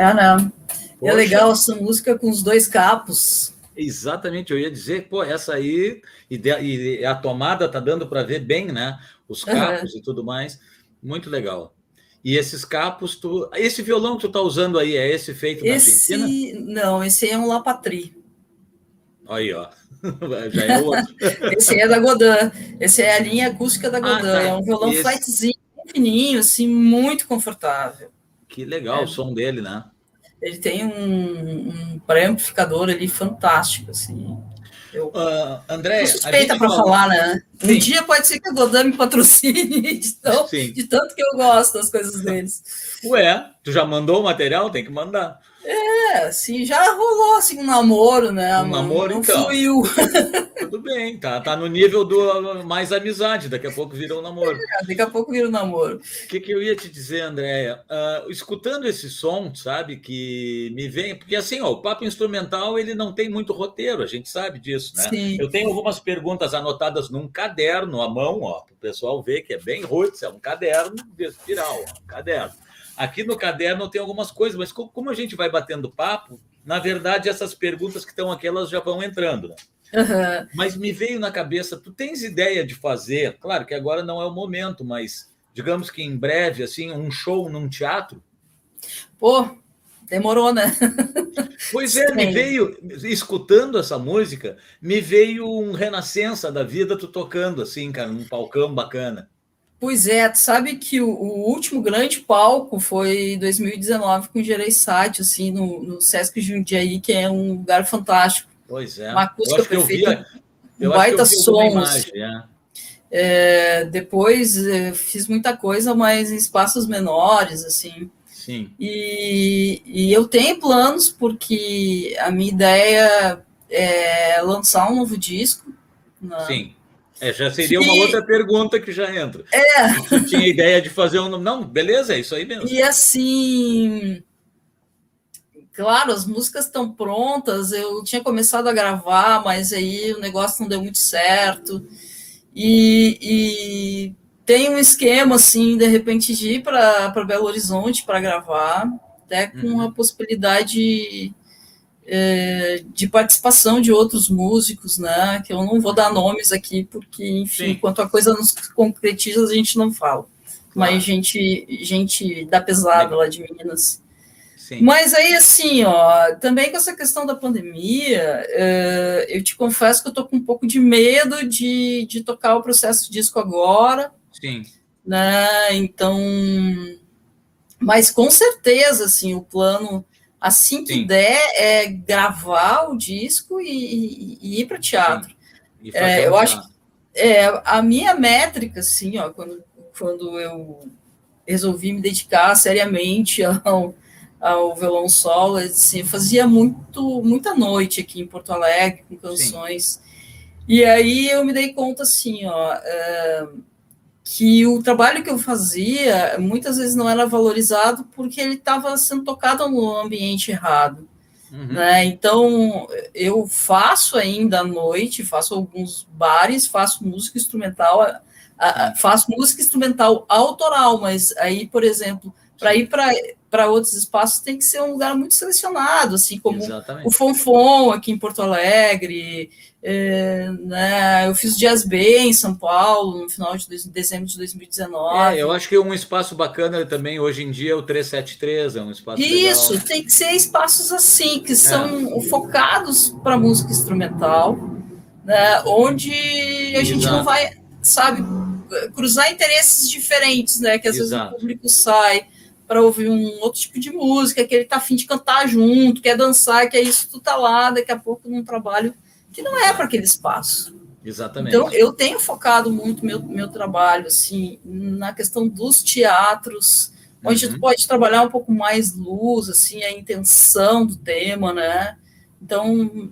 É, né? É legal essa música com os dois capos. Exatamente, eu ia dizer, pô, essa aí, e, de, e a tomada tá dando para ver bem, né? Os capos uhum. e tudo mais. Muito legal. E esses capos, tu... esse violão que tu tá usando aí, é esse feito esse... na Argentina? Não, esse é um Lapatri. Aí, ó. Já é outro. esse é da Godin. Esse é a linha acústica da ah, Godin. Ah, tá. É um violão esse... flatzinho, fininho, assim, muito confortável. Que legal é. o som dele, né? Ele tem um, um pré-amplificador ali fantástico, assim. Eu uh, André, suspeita para falar, né? Sim. Um dia pode ser que a Godin me patrocine de, tão, de tanto que eu gosto das coisas deles. Ué, tu já mandou o material? Tem que mandar. É, assim, já rolou assim um namoro, né? Um namoro, não então. Fluiu. Tudo bem, tá, tá no nível do mais amizade, daqui a pouco vira um namoro. É, daqui a pouco vira um namoro. O que, que eu ia te dizer, Andréia? Uh, escutando esse som, sabe, que me vem, porque assim, ó, o papo instrumental ele não tem muito roteiro, a gente sabe disso, né? Sim. Eu tenho algumas perguntas anotadas num caderno à mão, ó, para o pessoal ver que é bem roots, é um caderno de espiral, um caderno. Aqui no caderno tem algumas coisas, mas como a gente vai batendo papo, na verdade, essas perguntas que estão aqui, elas já vão entrando. Né? Uhum. Mas me veio na cabeça, tu tens ideia de fazer, claro que agora não é o momento, mas digamos que em breve, assim, um show num teatro? Pô, demorou, né? Pois é, me veio, escutando essa música, me veio um renascença da vida, tu tocando assim, cara, num palcão bacana. Pois é, tu sabe que o, o, último grande palco foi em 2019 com o Gereissati, assim, no, no Sesc Jundiaí, que é um lugar fantástico. Pois é. Uma acústica perfeita, um baita som. Assim. É. É, depois é, fiz muita coisa, mas em espaços menores, assim. Sim. E, e eu tenho planos, porque a minha ideia é lançar um novo disco. Na, Sim é, já seria que... uma outra pergunta que já entra. É. Tinha ideia de fazer um. Não, beleza, é isso aí mesmo. E assim. Claro, as músicas estão prontas. Eu tinha começado a gravar, mas aí o negócio não deu muito certo. E, e tem um esquema, assim, de repente, de ir para Belo Horizonte para gravar, até com uhum. a possibilidade é, de participação de outros músicos, né? Que eu não vou dar nomes aqui, porque, enfim, Sim. enquanto a coisa não se concretiza, a gente não fala. Claro. Mas gente, gente da pesada lá de Minas. Sim. Mas aí, assim, ó, também com essa questão da pandemia, é, eu te confesso que eu tô com um pouco de medo de, de tocar o processo disco agora. Sim. Né? Então, mas com certeza, assim, o plano assim que Sim. der, é gravar o disco e, e ir para teatro. É, eu acho é, a minha métrica, assim, ó, quando, quando eu resolvi me dedicar seriamente ao, ao violão solo, assim, fazia muito, muita noite aqui em Porto Alegre com canções. Sim. E aí eu me dei conta, assim, ó, é, que o trabalho que eu fazia muitas vezes não era valorizado porque ele estava sendo tocado no ambiente errado. Uhum. Né? Então, eu faço ainda à noite, faço alguns bares, faço música instrumental, faço música instrumental autoral, mas aí, por exemplo, para ir para outros espaços tem que ser um lugar muito selecionado, assim como Exatamente. o Fonfon aqui em Porto Alegre, é, né, eu fiz Jazz Bay em São Paulo no final de dezembro de 2019. É, eu acho que um espaço bacana também hoje em dia é o 373, é um espaço Isso, legal. tem que ser espaços assim, que são é. focados para música instrumental, né, onde a gente Exato. não vai, sabe, cruzar interesses diferentes, né, que às Exato. vezes o público sai para ouvir um outro tipo de música, que ele tá afim de cantar junto, quer dançar, que é isso, tu tá lá, daqui a pouco num trabalho que não é para aquele espaço. Exatamente. Então, eu tenho focado muito meu, meu trabalho assim na questão dos teatros, onde uhum. tu pode trabalhar um pouco mais luz, assim, a intenção do tema, né? Então.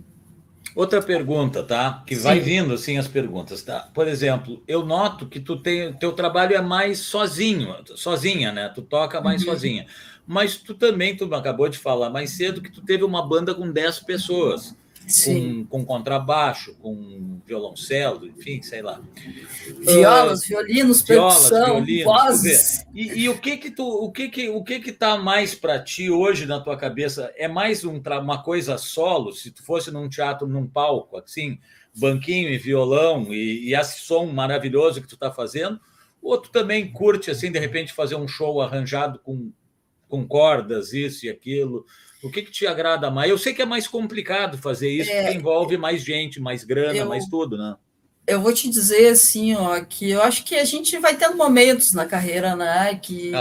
Outra pergunta, tá? Que Sim. vai vindo assim as perguntas, tá? Por exemplo, eu noto que tu tem teu trabalho é mais sozinho, sozinha, né? Tu toca mais uhum. sozinha. Mas tu também, tu acabou de falar mais cedo que tu teve uma banda com 10 pessoas com, com, contrabaixo, com violoncelo, enfim, sei lá. Violas, uh, violinos, violas, percussão, violinos, vozes. E, e, o que que tu, o que que, o que que tá mais para ti hoje na tua cabeça? É mais um, uma coisa solo? Se tu fosse num teatro, num palco, assim, banquinho e violão e, e esse som maravilhoso que tu tá fazendo? Ou tu também curte, assim, de repente fazer um show arranjado com, com cordas, isso e aquilo? O que, que te agrada mais? Eu sei que é mais complicado fazer isso, é, porque envolve mais gente, mais grana, eu, mais tudo, né? Eu vou te dizer assim, ó, que eu acho que a gente vai tendo momentos na carreira, né? Que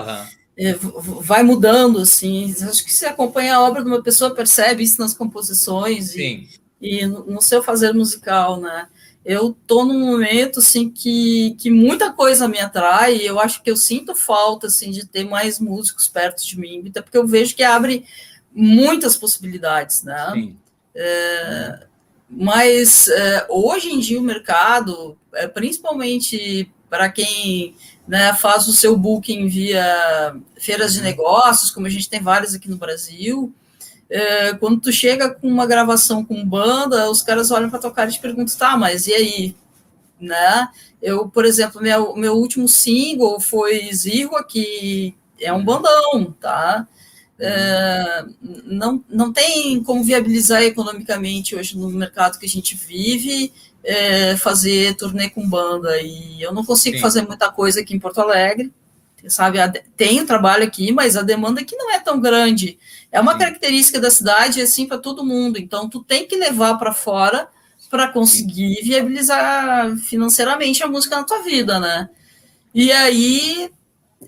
uhum. vai mudando, assim. Acho que se acompanha a obra de uma pessoa, percebe isso nas composições e, e, no seu fazer musical, né? Eu tô num momento assim que, que muita coisa me atrai, e eu acho que eu sinto falta assim de ter mais músicos perto de mim, até porque eu vejo que abre muitas possibilidades, né? É, mas é, hoje em dia o mercado, é, principalmente para quem né, faz o seu booking via feiras de uhum. negócios, como a gente tem várias aqui no Brasil, é, quando tu chega com uma gravação com banda, os caras olham para tocar e te perguntam, tá, mas e aí? Né? Eu, por exemplo, meu, meu último single foi Zirwa, que é um bandão, tá? É, não, não tem como viabilizar economicamente hoje no mercado que a gente vive é, fazer turnê com banda. E eu não consigo Sim. fazer muita coisa aqui em Porto Alegre sabe? Tem um trabalho aqui mas a demanda aqui não é tão grande. É uma Sim. característica da cidade assim para todo mundo. Então tu tem que levar para fora para conseguir viabilizar financeiramente a música na tua vida né? E aí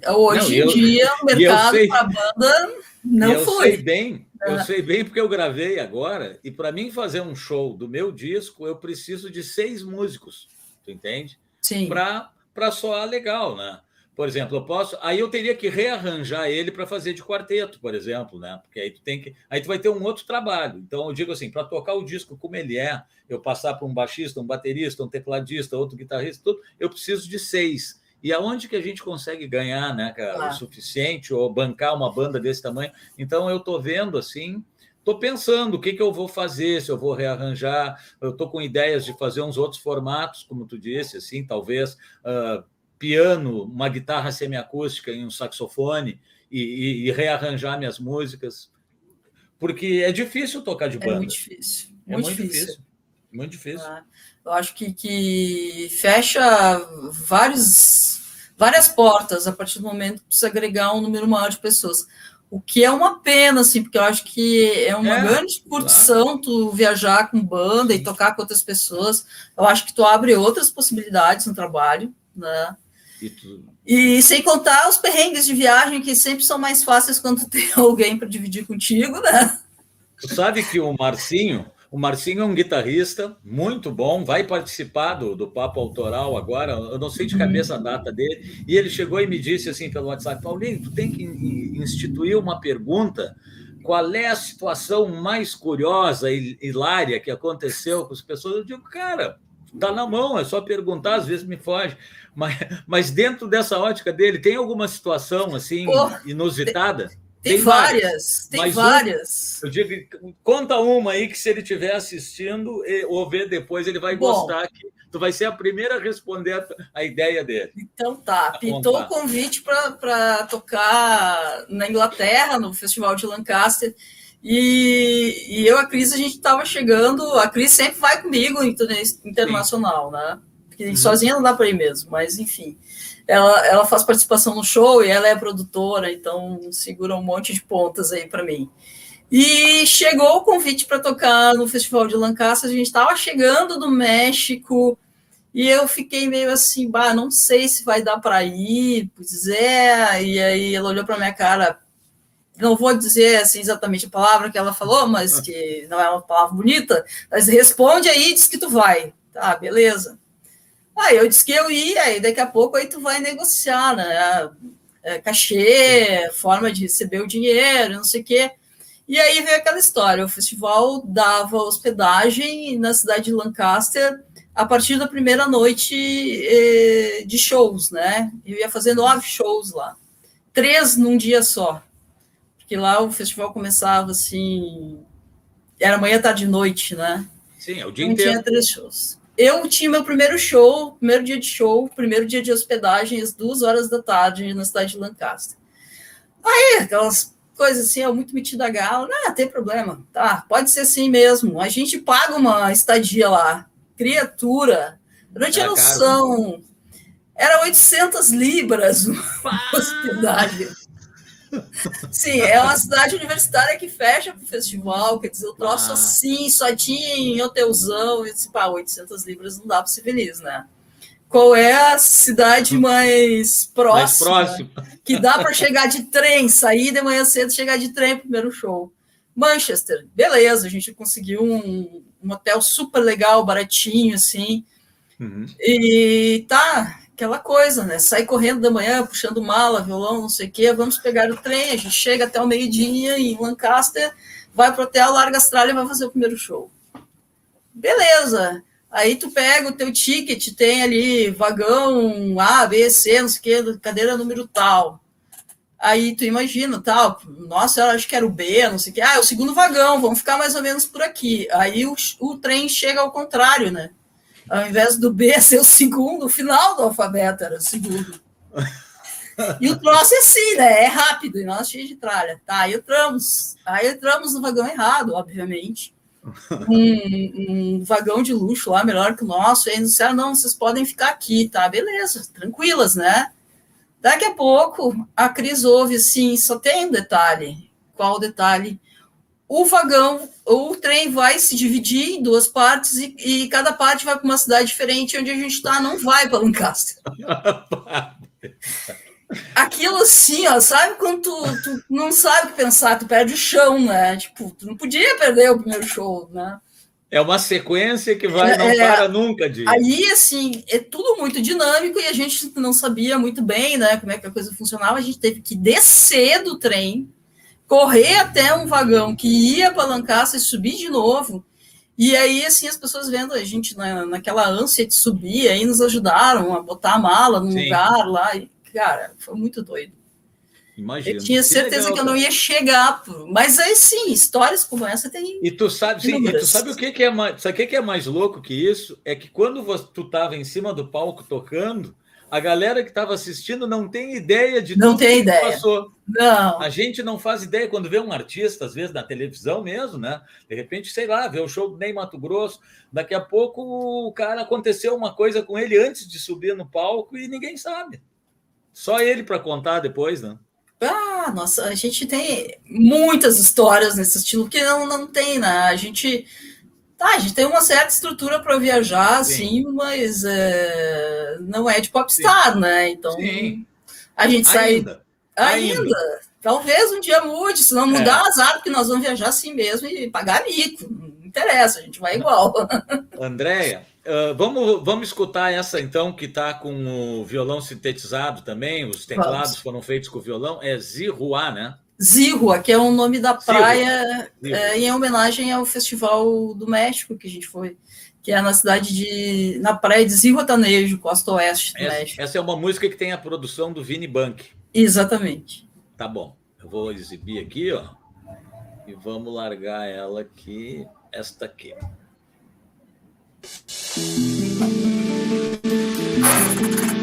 hoje não, em eu, dia o mercado para banda não eu foi. sei bem, eu é. sei bem porque eu gravei agora, e para mim fazer um show do meu disco, eu preciso de seis músicos, tu entende? Sim. Para soar legal, né? Por exemplo, eu posso. Aí eu teria que rearranjar ele para fazer de quarteto, por exemplo, né? Porque aí tu tem que. Aí tu vai ter um outro trabalho. Então eu digo assim, para tocar o disco como ele é, eu passar para um baixista, um baterista, um tecladista, outro guitarrista, tudo, eu preciso de seis. E aonde que a gente consegue ganhar, né, cara, o suficiente ou bancar uma banda desse tamanho? Então eu estou vendo assim, estou pensando o que, que eu vou fazer, se eu vou rearranjar. Eu estou com ideias de fazer uns outros formatos, como tu disse, assim, talvez uh, piano, uma guitarra semiacústica e um saxofone e, e, e, rearranjar minhas músicas, porque é difícil tocar de é banda. É muito difícil. Muito é muito difícil. difícil. Muito difícil. Ah, eu acho que, que fecha vários, várias portas a partir do momento que você agregar um número maior de pessoas. O que é uma pena, assim, porque eu acho que é uma é, grande curtição claro. tu viajar com banda e tocar com outras pessoas. Eu acho que tu abre outras possibilidades no trabalho, né? E, tu... e sem contar os perrengues de viagem, que sempre são mais fáceis quando tem alguém para dividir contigo, né? Tu sabe que o Marcinho, o Marcinho é um guitarrista muito bom, vai participar do, do Papo Autoral agora. Eu não sei de cabeça a data dele. E ele chegou e me disse assim pelo WhatsApp: Paulinho, tu tem que instituir uma pergunta. Qual é a situação mais curiosa e hilária que aconteceu com as pessoas? Eu digo, cara, tá na mão, é só perguntar, às vezes me foge. Mas, mas dentro dessa ótica dele, tem alguma situação assim inusitada? Tem, tem várias, tem várias. Um, eu digo, conta uma aí que se ele estiver assistindo ou ver depois, ele vai Bom, gostar que tu vai ser a primeira a responder a, a ideia dele. Então tá, pintou o convite para tocar na Inglaterra, no Festival de Lancaster. E, e eu e a Cris, a gente estava chegando. A Cris sempre vai comigo em internacional, Sim. né? Porque uhum. sozinha não dá para ir mesmo, mas enfim ela, ela faz participação no show e ela é produtora, então segura um monte de pontas aí para mim. E chegou o convite para tocar no Festival de Lancaster, a gente estava chegando do México, e eu fiquei meio assim, bah, não sei se vai dar para ir, pois é, e aí ela olhou para minha cara, não vou dizer assim exatamente a palavra que ela falou, mas que não é uma palavra bonita, mas responde aí e diz que tu vai. Tá, beleza. Aí eu disse que eu ia, e daqui a pouco aí tu vai negociar, né? É, cachê, forma de receber o dinheiro, não sei o quê. E aí veio aquela história: o festival dava hospedagem na cidade de Lancaster a partir da primeira noite eh, de shows, né? Eu ia fazer nove shows lá, três num dia só, porque lá o festival começava assim, era manhã, tarde e noite, né? Sim, é o dia então, inteiro. Tinha três shows. Eu tinha meu primeiro show, primeiro dia de show, primeiro dia de hospedagem, às duas horas da tarde, na cidade de Lancaster. Aí, aquelas coisas assim, eu muito metida a gala, não, tem problema, tá, pode ser assim mesmo, a gente paga uma estadia lá, criatura, eu não tinha era noção, caro. era 800 libras uma hospedagem. Sim, é uma cidade universitária que fecha para o festival, quer dizer, o troço ah. assim, só tinha em hotelzão, e disse, pá, 800 libras não dá para ser feliz, né? Qual é a cidade mais próxima, mais próxima. que dá para chegar de trem, sair de manhã cedo, chegar de trem primeiro show? Manchester, beleza, a gente conseguiu um, um hotel super legal, baratinho, assim, uhum. e tá, aquela coisa, né? Sai correndo da manhã, puxando mala, violão, não sei o quê, vamos pegar o trem, a gente chega até o meio-dia em Lancaster, vai pro hotel, larga a Austrália e vai fazer o primeiro show. Beleza. Aí tu pega o teu ticket, tem ali vagão A, B, C, não sei o quê, cadeira número tal. Aí tu imagina, tal, nossa, eu acho que era o B, não sei o quê. Ah, é o segundo vagão, vamos ficar mais ou menos por aqui. Aí o, o trem chega ao contrário, né? Ao invés do B ser o segundo, o final do alfabeto era o segundo. E o troço é assim, né? É rápido, e nós cheios de tralha. Tá, aí entramos. Aí entramos no vagão errado, obviamente. Um, um, vagão de luxo lá, melhor que o nosso. E aí disseram, não, vocês podem ficar aqui, tá? Beleza, tranquilas, né? Daqui a pouco, a Cris ouve assim, só tem um detalhe. Qual o detalhe? O vagão, o trem vai se dividir em duas partes e, e cada parte vai para uma cidade diferente, onde a gente está, não vai para Lancaster. Aquilo assim, ó, sabe quando tu, tu, não sabe o que pensar, tu perde o chão, né? Tipo, tu não podia perder o primeiro show, né? É uma sequência que vai, não é, para nunca de. Aí, assim, é tudo muito dinâmico e a gente não sabia muito bem, né, como é que a coisa funcionava. A gente teve que descer do trem, correr até um vagão que ia para Lancaster e subir de novo. E aí, assim, as pessoas vendo a gente na, naquela ânsia de subir, aí nos ajudaram a botar a mala num Sim. lugar lá. E, cara, foi muito doido. Imagina. Eu tinha certeza que, legal, que eu não ia chegar, mas aí sim, histórias como essa tem. E tu sabe, sim, e tu sabe o que, que é mais, sabe o que, que é mais louco que isso? É que quando você, tu estava em cima do palco tocando, a galera que estava assistindo não tem ideia de não tem ideia. passou. Não. A gente não faz ideia quando vê um artista, às vezes na televisão mesmo, né? De repente, sei lá, vê o show do Ney Mato Grosso, daqui a pouco o cara aconteceu uma coisa com ele antes de subir no palco e ninguém sabe. Só ele para contar depois, né? Ah, nossa, a gente tem muitas histórias nesse estilo que não, não tem, né? A gente Tá, a gente tem uma certa estrutura para viajar, Sim. assim, mas é, não é de popstar, Sim. né? Então, Sim. a gente sai. Ainda. Ainda. Ainda. Talvez um dia mude, se não mudar, é. azar, porque nós vamos viajar assim mesmo e pagar mico. Não interessa, a gente vai igual. Andréia, uh, vamos, vamos escutar essa então, que está com o violão sintetizado também, os teclados vamos. foram feitos com o violão, é Ziruá, né? Zirua, que é o nome da praia é, em homenagem ao Festival do México que a gente foi, que é na cidade de. na praia de Zihuatanejo, costa oeste do essa, México. Essa é uma música que tem a produção do Vini Bank. Exatamente. Tá bom. Eu vou exibir aqui, ó. E vamos largar ela aqui, esta aqui. Música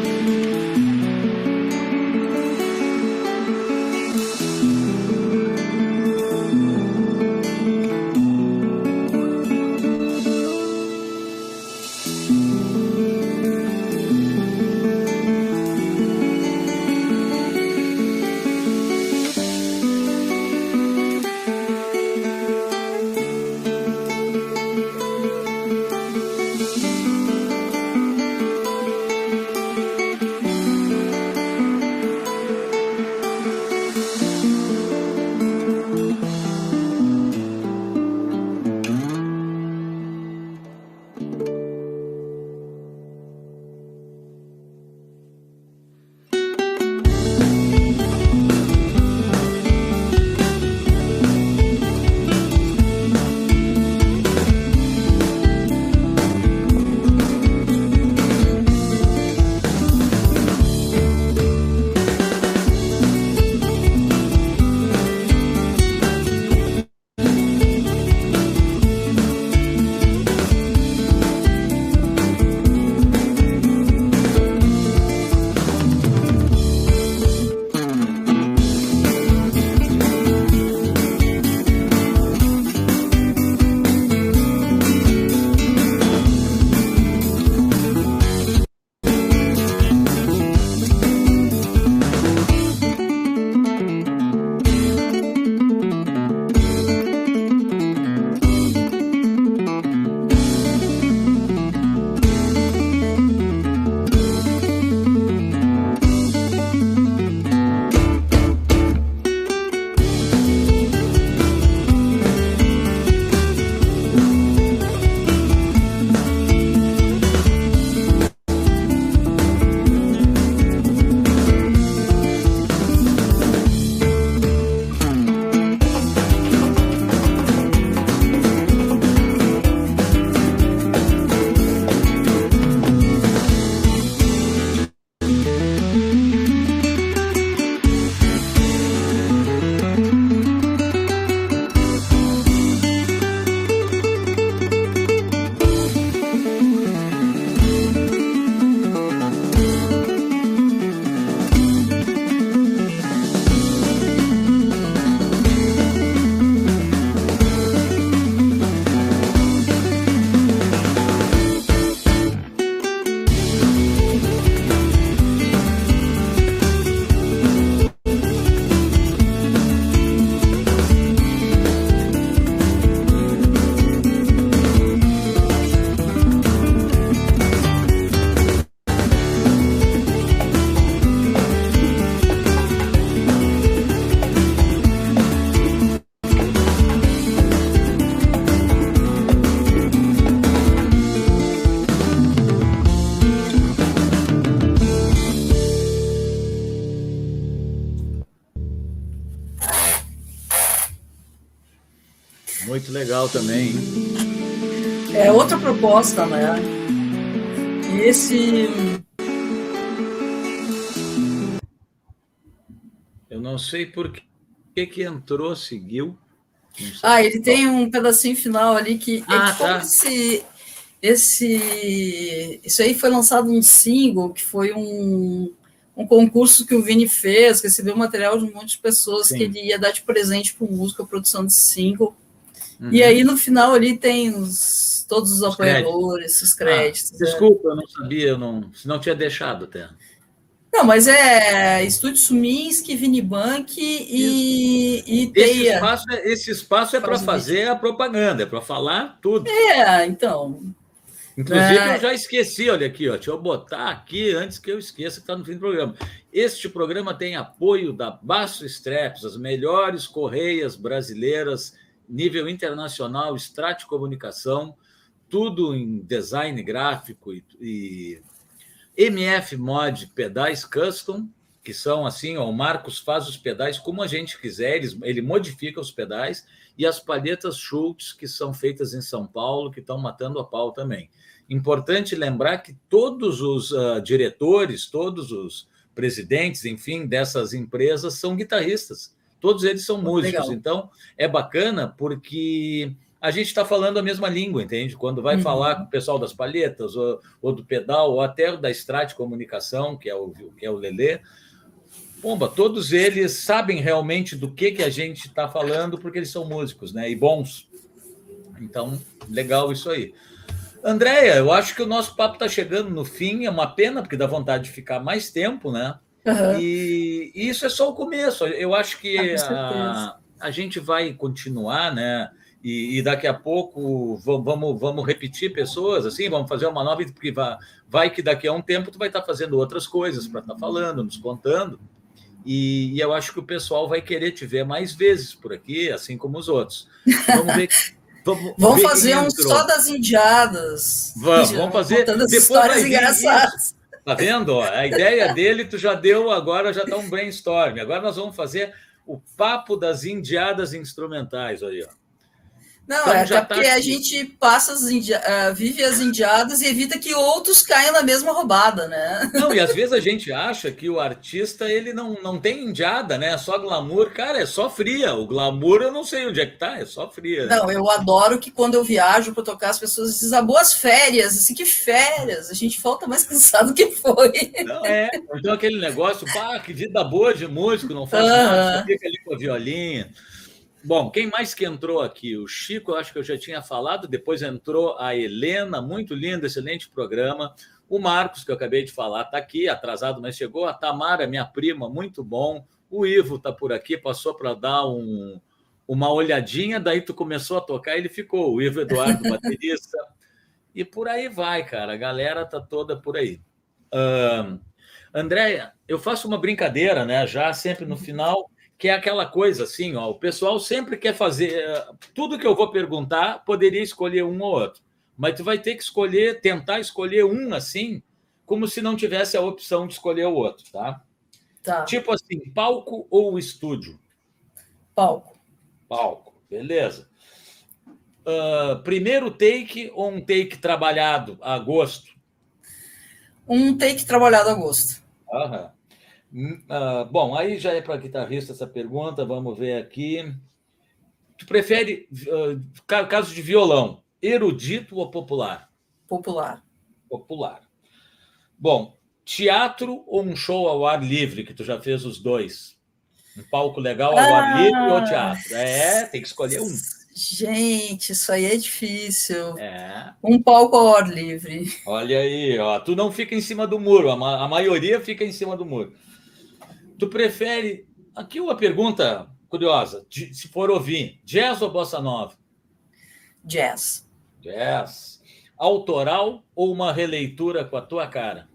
legal também. É outra proposta, né? E esse. Eu não sei por que, que entrou, seguiu. Ah, ele tem um pedacinho final ali que ah, é tá. esse, esse. Isso aí foi lançado um single, que foi um, um concurso que o Vini fez, recebeu material de um monte de pessoas Sim. que ele ia dar de presente para o músico, a produção de single. Uhum. E aí, no final, ali tem os, todos os, os apoiadores, créditos. os créditos. Ah, desculpa, eu não sabia, eu não, não tinha deixado até. Não, mas é Estúdio Suminski, Vinibank e, e Teia. Esse espaço, é, esse espaço é para fazer a propaganda, é para falar tudo. É, então. Inclusive, é... eu já esqueci, olha aqui, ó, deixa eu botar aqui antes que eu esqueça que está no fim do programa. Este programa tem apoio da Basso Straps, as melhores correias brasileiras, nível internacional, Strat Comunicação, tudo em design gráfico e, e MF Mod Pedais Custom, que são assim, ó, o Marcos faz os pedais como a gente quiser, ele, ele modifica os pedais, e as palhetas Schultz, que são feitas em São Paulo, que estão matando a pau também. Importante lembrar que todos os uh, diretores, todos os presidentes, enfim, dessas empresas são guitarristas. Todos eles são músicos. Legal. Então, é bacana porque a gente está falando a mesma língua, entende? Quando vai uhum. falar com o pessoal das palhetas, ou, ou, do pedal, ou até da Strat Comunicação, que é o, que é o Lelê, Pomba, todos eles sabem realmente do que, que a gente está falando, porque eles são músicos, né? E bons. Então, legal isso aí. Andréia, eu acho que o nosso papo está chegando no fim, é uma pena, porque dá vontade de ficar mais tempo, né? Uhum. E, e, isso é só o começo. Eu acho que ah, a, a gente vai continuar, né? E, e, daqui a pouco vamos, vamos repetir pessoas, assim, vamos fazer uma nova, porque vai, vai que daqui a um tempo tu vai estar tá fazendo outras coisas para estar tá falando, nos contando. E, e, eu acho que o pessoal vai querer te ver mais vezes por aqui, assim como os outros. Vamos ver. Vamos, vamos fazer um só das indiadas. Vamos, vamos fazer. Depois histórias engraçadas. Tá vendo? A ideia dele tu já deu, agora já está um brainstorm. Agora nós vamos fazer o papo das indiadas instrumentais aí, ó. Não, então, é até tá porque a gente passa as uh, vive as indiadas e evita que outros caiam na mesma roubada, né? Não, e às vezes a gente acha que o artista ele não, não tem indiada, né? É só glamour. Cara, é só fria. O glamour eu não sei onde é que tá, é só fria. Né? Não, eu adoro que quando eu viajo para tocar, as pessoas dizem, ah, boas férias, assim, que férias. A gente volta mais cansado que foi. Não, é. Então aquele negócio, pá, que vida boa de músico, não faz uh -huh. nada, fica ali com a violinha. Bom, quem mais que entrou aqui? O Chico, eu acho que eu já tinha falado, depois entrou a Helena, muito lindo, excelente programa. O Marcos, que eu acabei de falar, está aqui, atrasado, mas chegou. A Tamara, minha prima, muito bom. O Ivo está por aqui, passou para dar um, uma olhadinha, daí tu começou a tocar, ele ficou. O Ivo Eduardo, baterista. e por aí vai, cara. A galera tá toda por aí. Uh, Andréia, eu faço uma brincadeira, né? Já sempre no final que é aquela coisa assim, ó, o pessoal sempre quer fazer eh, tudo que eu vou perguntar, poderia escolher um ou outro, mas tu vai ter que escolher, tentar escolher um assim, como se não tivesse a opção de escolher o outro, tá? Tá. Tipo assim, palco ou estúdio? Palco. Palco, beleza. Uh, primeiro take ou um take trabalhado a gosto? Um take trabalhado a gosto. Aham. Uh, bom, aí já é para guitarrista essa pergunta, vamos ver aqui. Tu prefere, uh, caso de violão, erudito ou popular? Popular. Popular. Bom, teatro ou um show ao ar livre, que tu já fez os dois? Um palco legal ao ah, ar livre ou teatro? É, tem que escolher um. Gente, isso aí é difícil. É. Um palco ao ar livre. Olha aí, ó, tu não fica em cima do muro, a, ma a maioria fica em cima do muro. Tu prefere. Aqui uma pergunta curiosa: se for ouvir, jazz ou bossa nova? Jazz. Jazz. Autoral ou uma releitura com a tua cara?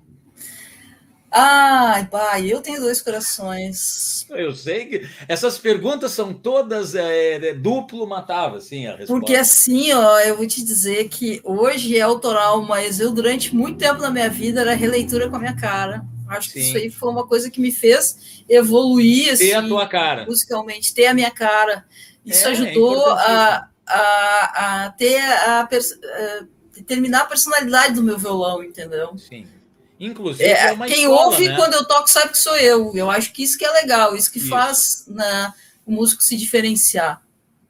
Ai, pai, eu tenho dois corações. Eu sei que essas perguntas são todas é, é, duplo matava, assim, a resposta. Porque assim, ó, eu vou te dizer que hoje é autoral, mas eu durante muito tempo na minha vida era releitura com a minha cara. Acho Sim. que isso aí foi uma coisa que me fez evoluir assim, ter a tua cara. musicalmente, ter a minha cara. Isso é, é ajudou é a, a, a ter a, a, determinar a personalidade do meu violão, entendeu? Sim. Inclusive, é, é quem escola, ouve né? quando eu toco sabe que sou eu. Eu acho que isso que é legal, isso que isso. faz né, o músico se diferenciar.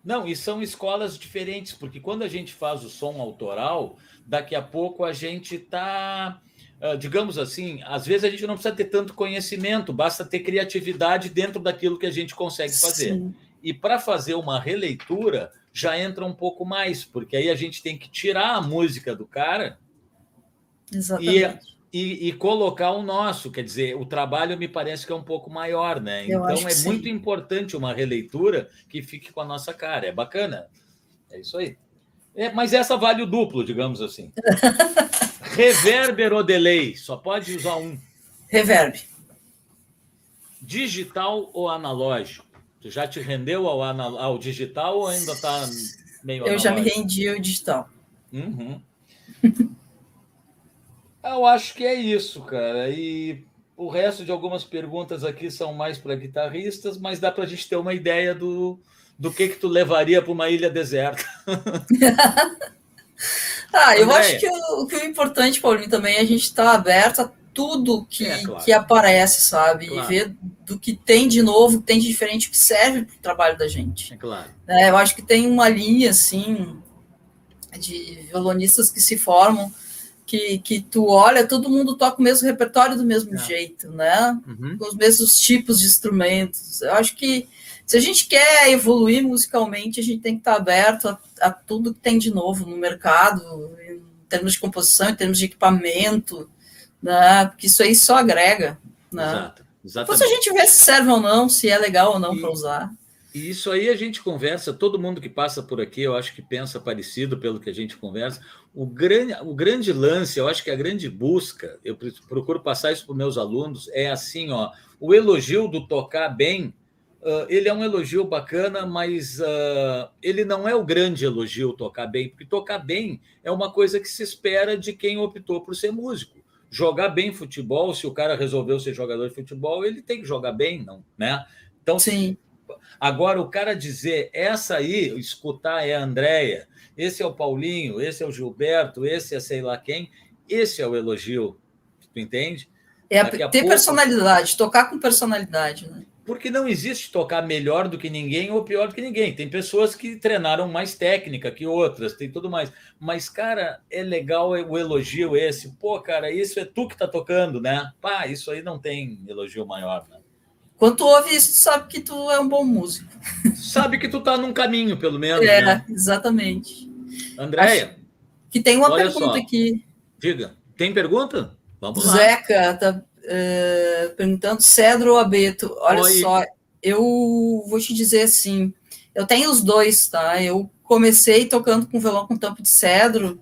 Não, e são escolas diferentes, porque quando a gente faz o som autoral, daqui a pouco a gente está, digamos assim, às vezes a gente não precisa ter tanto conhecimento, basta ter criatividade dentro daquilo que a gente consegue fazer. Sim. E para fazer uma releitura, já entra um pouco mais, porque aí a gente tem que tirar a música do cara Exatamente. E, e, e, colocar o nosso. Quer dizer, o trabalho me parece que é um pouco maior, né? Eu então é muito importante uma releitura que fique com a nossa cara. É bacana. É isso aí. É, mas essa vale o duplo, digamos assim. Reverber ou delay? Só pode usar um. Reverb. Digital ou analógico? Tu já te rendeu ao, ao digital ou ainda está meio Eu analógico? já me rendi ao digital. Uhum. Eu acho que é isso, cara. E o resto de algumas perguntas aqui são mais para guitarristas, mas dá para a gente ter uma ideia do, do que que tu levaria para uma ilha deserta. ah, eu acho que o, que o importante, Paulinho, também é a gente estar tá aberto a tudo que, é, claro. que aparece, sabe? Claro. E ver do que tem de novo, que tem de diferente, que serve para o trabalho da gente. É claro. É, eu acho que tem uma linha, assim, de violonistas que se formam que, que tu olha, todo mundo toca o mesmo repertório do mesmo é. jeito, né? Uhum. Com os mesmos tipos de instrumentos. Eu acho que se a gente quer evoluir musicalmente, a gente tem que estar aberto a, a tudo que tem de novo no mercado, em termos de composição, em termos de equipamento, né? Porque isso aí só agrega. Né? Exato. Exatamente. Depois a gente vê se serve ou não, se é legal ou não para usar. E isso aí a gente conversa, todo mundo que passa por aqui, eu acho que pensa parecido pelo que a gente conversa. O grande, o grande lance, eu acho que a grande busca, eu procuro passar isso para os meus alunos, é assim, ó, o elogio do tocar bem, uh, ele é um elogio bacana, mas uh, ele não é o grande elogio tocar bem, porque tocar bem é uma coisa que se espera de quem optou por ser músico. Jogar bem futebol, se o cara resolveu ser jogador de futebol, ele tem que jogar bem, não, né? Então, Sim. Agora, o cara dizer, essa aí, escutar é a Andréia, esse é o Paulinho, esse é o Gilberto, esse é sei lá quem, esse é o elogio. Tu entende? É ter pouco... personalidade, tocar com personalidade, né? Porque não existe tocar melhor do que ninguém ou pior do que ninguém. Tem pessoas que treinaram mais técnica que outras, tem tudo mais. Mas, cara, é legal o elogio esse. Pô, cara, isso é tu que tá tocando, né? Pá, isso aí não tem elogio maior, né? Quando tu ouve isso, tu sabe que tu é um bom músico. Sabe que tu tá num caminho, pelo menos. É, né? exatamente. Andréia. Que tem uma pergunta só. aqui. Diga. Tem pergunta? Vamos lá. Zeca tá uh, perguntando Cedro ou Abeto. Olha Oi. só, eu vou te dizer assim, eu tenho os dois, tá? Eu comecei tocando com violão com tampo de cedro,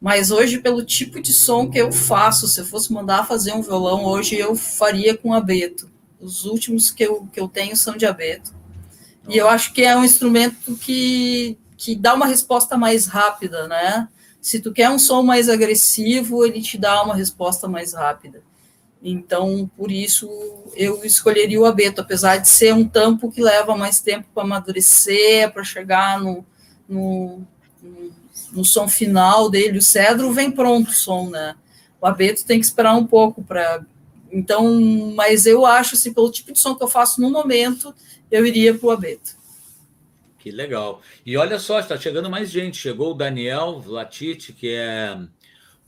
mas hoje, pelo tipo de som que eu faço, se eu fosse mandar fazer um violão hoje, eu faria com abeto. Os últimos que eu, que eu tenho são de abeto. E eu acho que é um instrumento que, que dá uma resposta mais rápida, né? Se tu quer um som mais agressivo, ele te dá uma resposta mais rápida. Então, por isso, eu escolheria o abeto, apesar de ser um tampo que leva mais tempo para amadurecer, para chegar no, no, no, som final dele. O cedro vem pronto o som, né? O abeto tem que esperar um pouco para então, mas eu acho, assim, pelo tipo de som que eu faço no momento, eu iria para o abeto. Que legal. E olha só, está chegando mais gente. Chegou o Daniel Latite, que é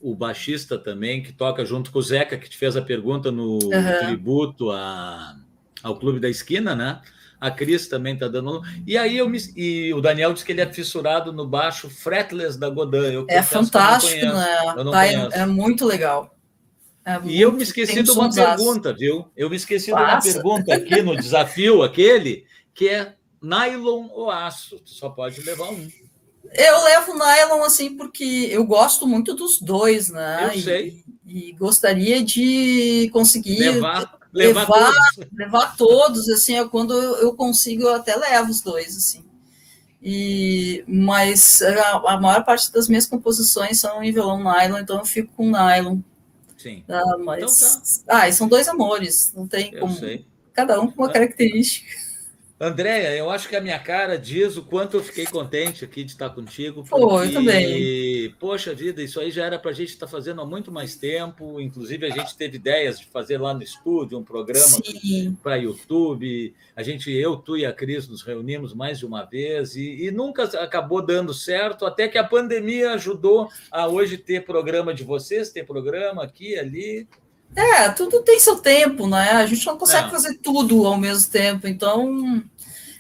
o baixista também, que toca junto com o Zeca, que te fez a pergunta no uhum. tributo a, ao Clube da Esquina, né? A Cris também está dando. E aí eu me... e o Daniel disse que ele é fissurado no baixo fretless da Godin. Eu é fantástico, né? É, é muito legal. É e eu me esqueci de uma pergunta, viu? Eu me esqueci Passa. de uma pergunta aqui no desafio, aquele, que é nylon ou aço? Tu só pode levar um. Eu levo nylon assim porque eu gosto muito dos dois, né? Eu sei. E, e gostaria de conseguir levar, levar, levar, todos. levar todos, assim, é quando eu consigo, eu até levo os dois, assim. E, mas a, a maior parte das minhas composições são em violão nylon, então eu fico com nylon. Sim. Ah, mas. Então tá. Ah, são dois amores, não tem Eu como. Sei. Cada um com uma é. característica. Andréia, eu acho que a minha cara diz o quanto eu fiquei contente aqui de estar contigo. Porque, Pô, eu também. Poxa vida, isso aí já era para a gente estar fazendo há muito mais tempo. Inclusive, a gente teve ideias de fazer lá no estúdio um programa para YouTube. A gente, eu, tu e a Cris, nos reunimos mais de uma vez e, e nunca acabou dando certo, até que a pandemia ajudou a hoje ter programa de vocês, ter programa aqui, ali. É, tudo tem seu tempo, né? A gente não consegue é. fazer tudo ao mesmo tempo, então.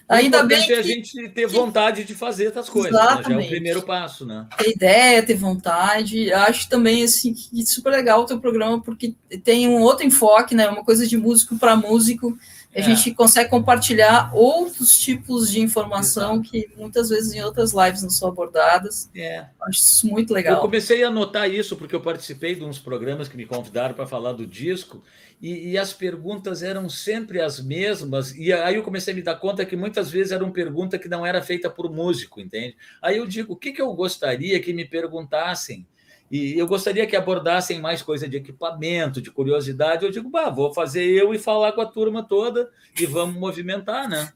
Ainda bem que a gente ter vontade de fazer essas coisas, né? já é o primeiro passo, né? Ter ideia, ter vontade. Acho também assim que super legal o teu programa porque tem um outro enfoque, né? Uma coisa de músico para músico a é. gente consegue compartilhar outros tipos de informação Exato. que muitas vezes em outras lives não são abordadas. É. Acho isso muito legal. Eu comecei a notar isso porque eu participei de uns programas que me convidaram para falar do disco e, e, as perguntas eram sempre as mesmas. E aí eu comecei a me dar conta que muitas vezes era uma pergunta que não era feita por músico, entende? Aí eu digo, o que, que eu gostaria que me perguntassem? E eu gostaria que abordassem mais coisa de equipamento, de curiosidade. Eu digo, bah, vou fazer eu e falar com a turma toda e vamos movimentar, né?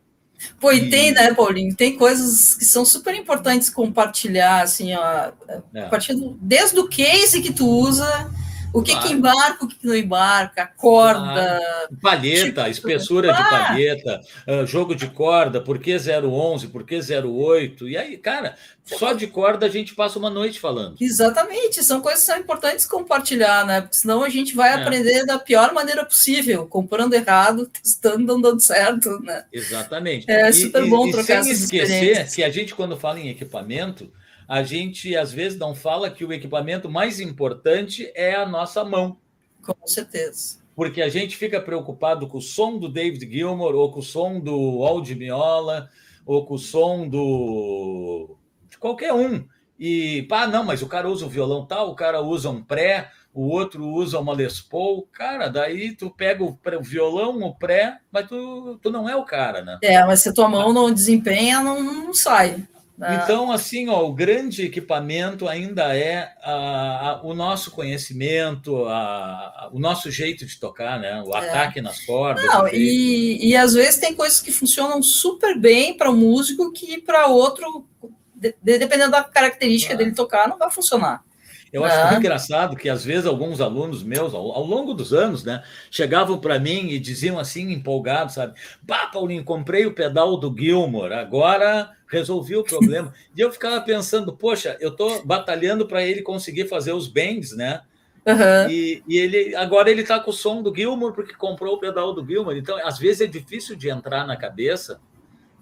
Pô, e, e tem, né, Paulinho? Tem coisas que são super importantes compartilhar, assim, ó, é. partindo desde o case que tu usa o que, claro. que embarca, o que, não embarca, corda. Ah, palheta, tipo, espessura ah. de palheta, uh, jogo de corda, por que 011, por que 08? E aí, cara, só de corda a gente passa uma noite falando. Exatamente, são coisas que são importantes compartilhar, né? Porque senão a gente vai é. aprender da pior maneira possível, comprando errado, testando, não dando certo, né? Exatamente. É super e, bom e, trocar e sem esquecer que a gente, quando fala em equipamento, a gente às vezes não fala que o equipamento mais importante é a nossa mão. Com certeza. Porque a gente fica preocupado com o som do David Gilmour, ou com o som do Aldi Miola, ou com o som do. de qualquer um. E, pá, não, mas o cara usa o violão tal, o cara usa um pré, o outro usa uma Les Paul. Cara, daí tu pega o, pré, o violão, o pré, mas tu, tu não é o cara, né? É, mas se tua mão não desempenha, não, não sai. Ah. Então, assim, ó, o grande equipamento ainda é a, a, o nosso conhecimento, a, o nosso jeito de tocar, né? O é. ataque nas cordas. Não, e, e às vezes tem coisas que funcionam super bem para o músico que para outro, de, dependendo da característica ah. dele tocar, não vai funcionar. Eu acho muito engraçado que, às vezes, alguns alunos meus, ao, ao longo dos anos, né, chegavam para mim e diziam assim, empolgados, sabe? Bah, Paulinho, comprei o pedal do Gilmore, agora resolvi o problema. e eu ficava pensando, poxa, eu estou batalhando para ele conseguir fazer os bends, né? Uhum. E, e, ele agora ele está com o som do Gilmore porque comprou o pedal do Gilmore. Então, às vezes é difícil de entrar na cabeça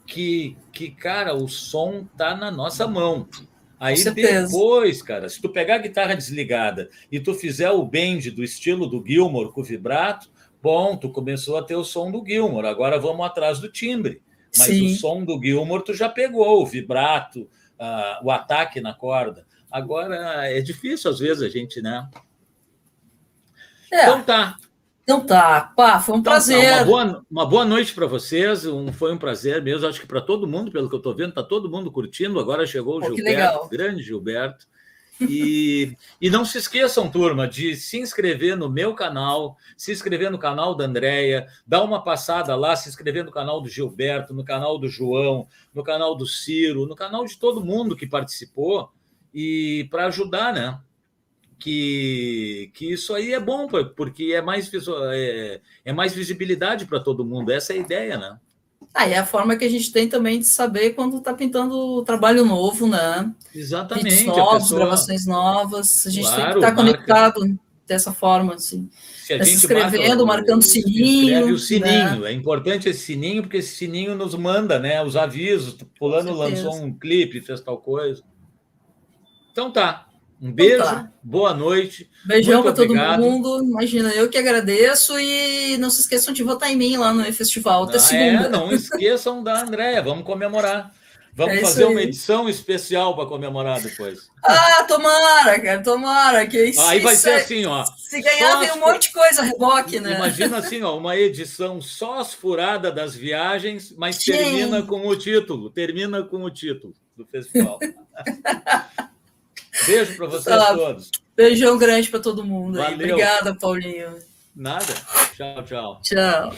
que, que cara, o som tá na nossa mão. Aí depois, cara, se tu pegar a guitarra desligada e tu fizer o bend do estilo do Gilmore com o vibrato, bom, tu começou a ter o som do Gilmore. Agora vamos atrás do timbre. Mas Sim. o som do Gilmore tu já pegou, o vibrato, uh, o ataque na corda. Agora é difícil às vezes a gente, né? É. Então tá. Então tá, pá, foi um então, prazer. Tá, uma, boa, uma boa noite para vocês, um, foi um prazer mesmo. Acho que para todo mundo, pelo que eu estou vendo, está todo mundo curtindo. Agora chegou o Pô, Gilberto, grande Gilberto. E, e não se esqueçam, turma, de se inscrever no meu canal, se inscrever no canal da Andréia, dar uma passada lá, se inscrever no canal do Gilberto, no canal do João, no canal do Ciro, no canal de todo mundo que participou, e para ajudar, né? Que, que isso aí é bom, porque é mais, é, é mais visibilidade para todo mundo. Essa é a ideia, né? Ah, é a forma que a gente tem também de saber quando está pintando trabalho novo, né? Exatamente. novos, pessoa... gravações novas. A gente claro, tem que estar tá conectado dessa forma, assim. Se, tá se inscrevendo, marca, marcando o sininho. o sininho. Né? É importante esse sininho, porque esse sininho nos manda, né? Os avisos. Fulano lançou um clipe, fez tal coisa. Então tá. Um então beijo, tá. boa noite. Beijão para todo mundo. Imagina, eu que agradeço e não se esqueçam de votar em mim lá no festival até ah, segunda. É, não esqueçam da Andréia, vamos comemorar. Vamos é fazer uma edição especial para comemorar depois. Ah, tomara, cara, tomara. Que aí, aí vai ser assim, ó. Se ganhar, vem um monte de coisa reboque, né? Imagina assim, ó, uma edição só as furadas das viagens, mas Sim. termina com o título. Termina com o título do festival. Beijo para vocês tá. todos. Beijão grande para todo mundo. Obrigada, Paulinho. Nada. Tchau, tchau. Tchau.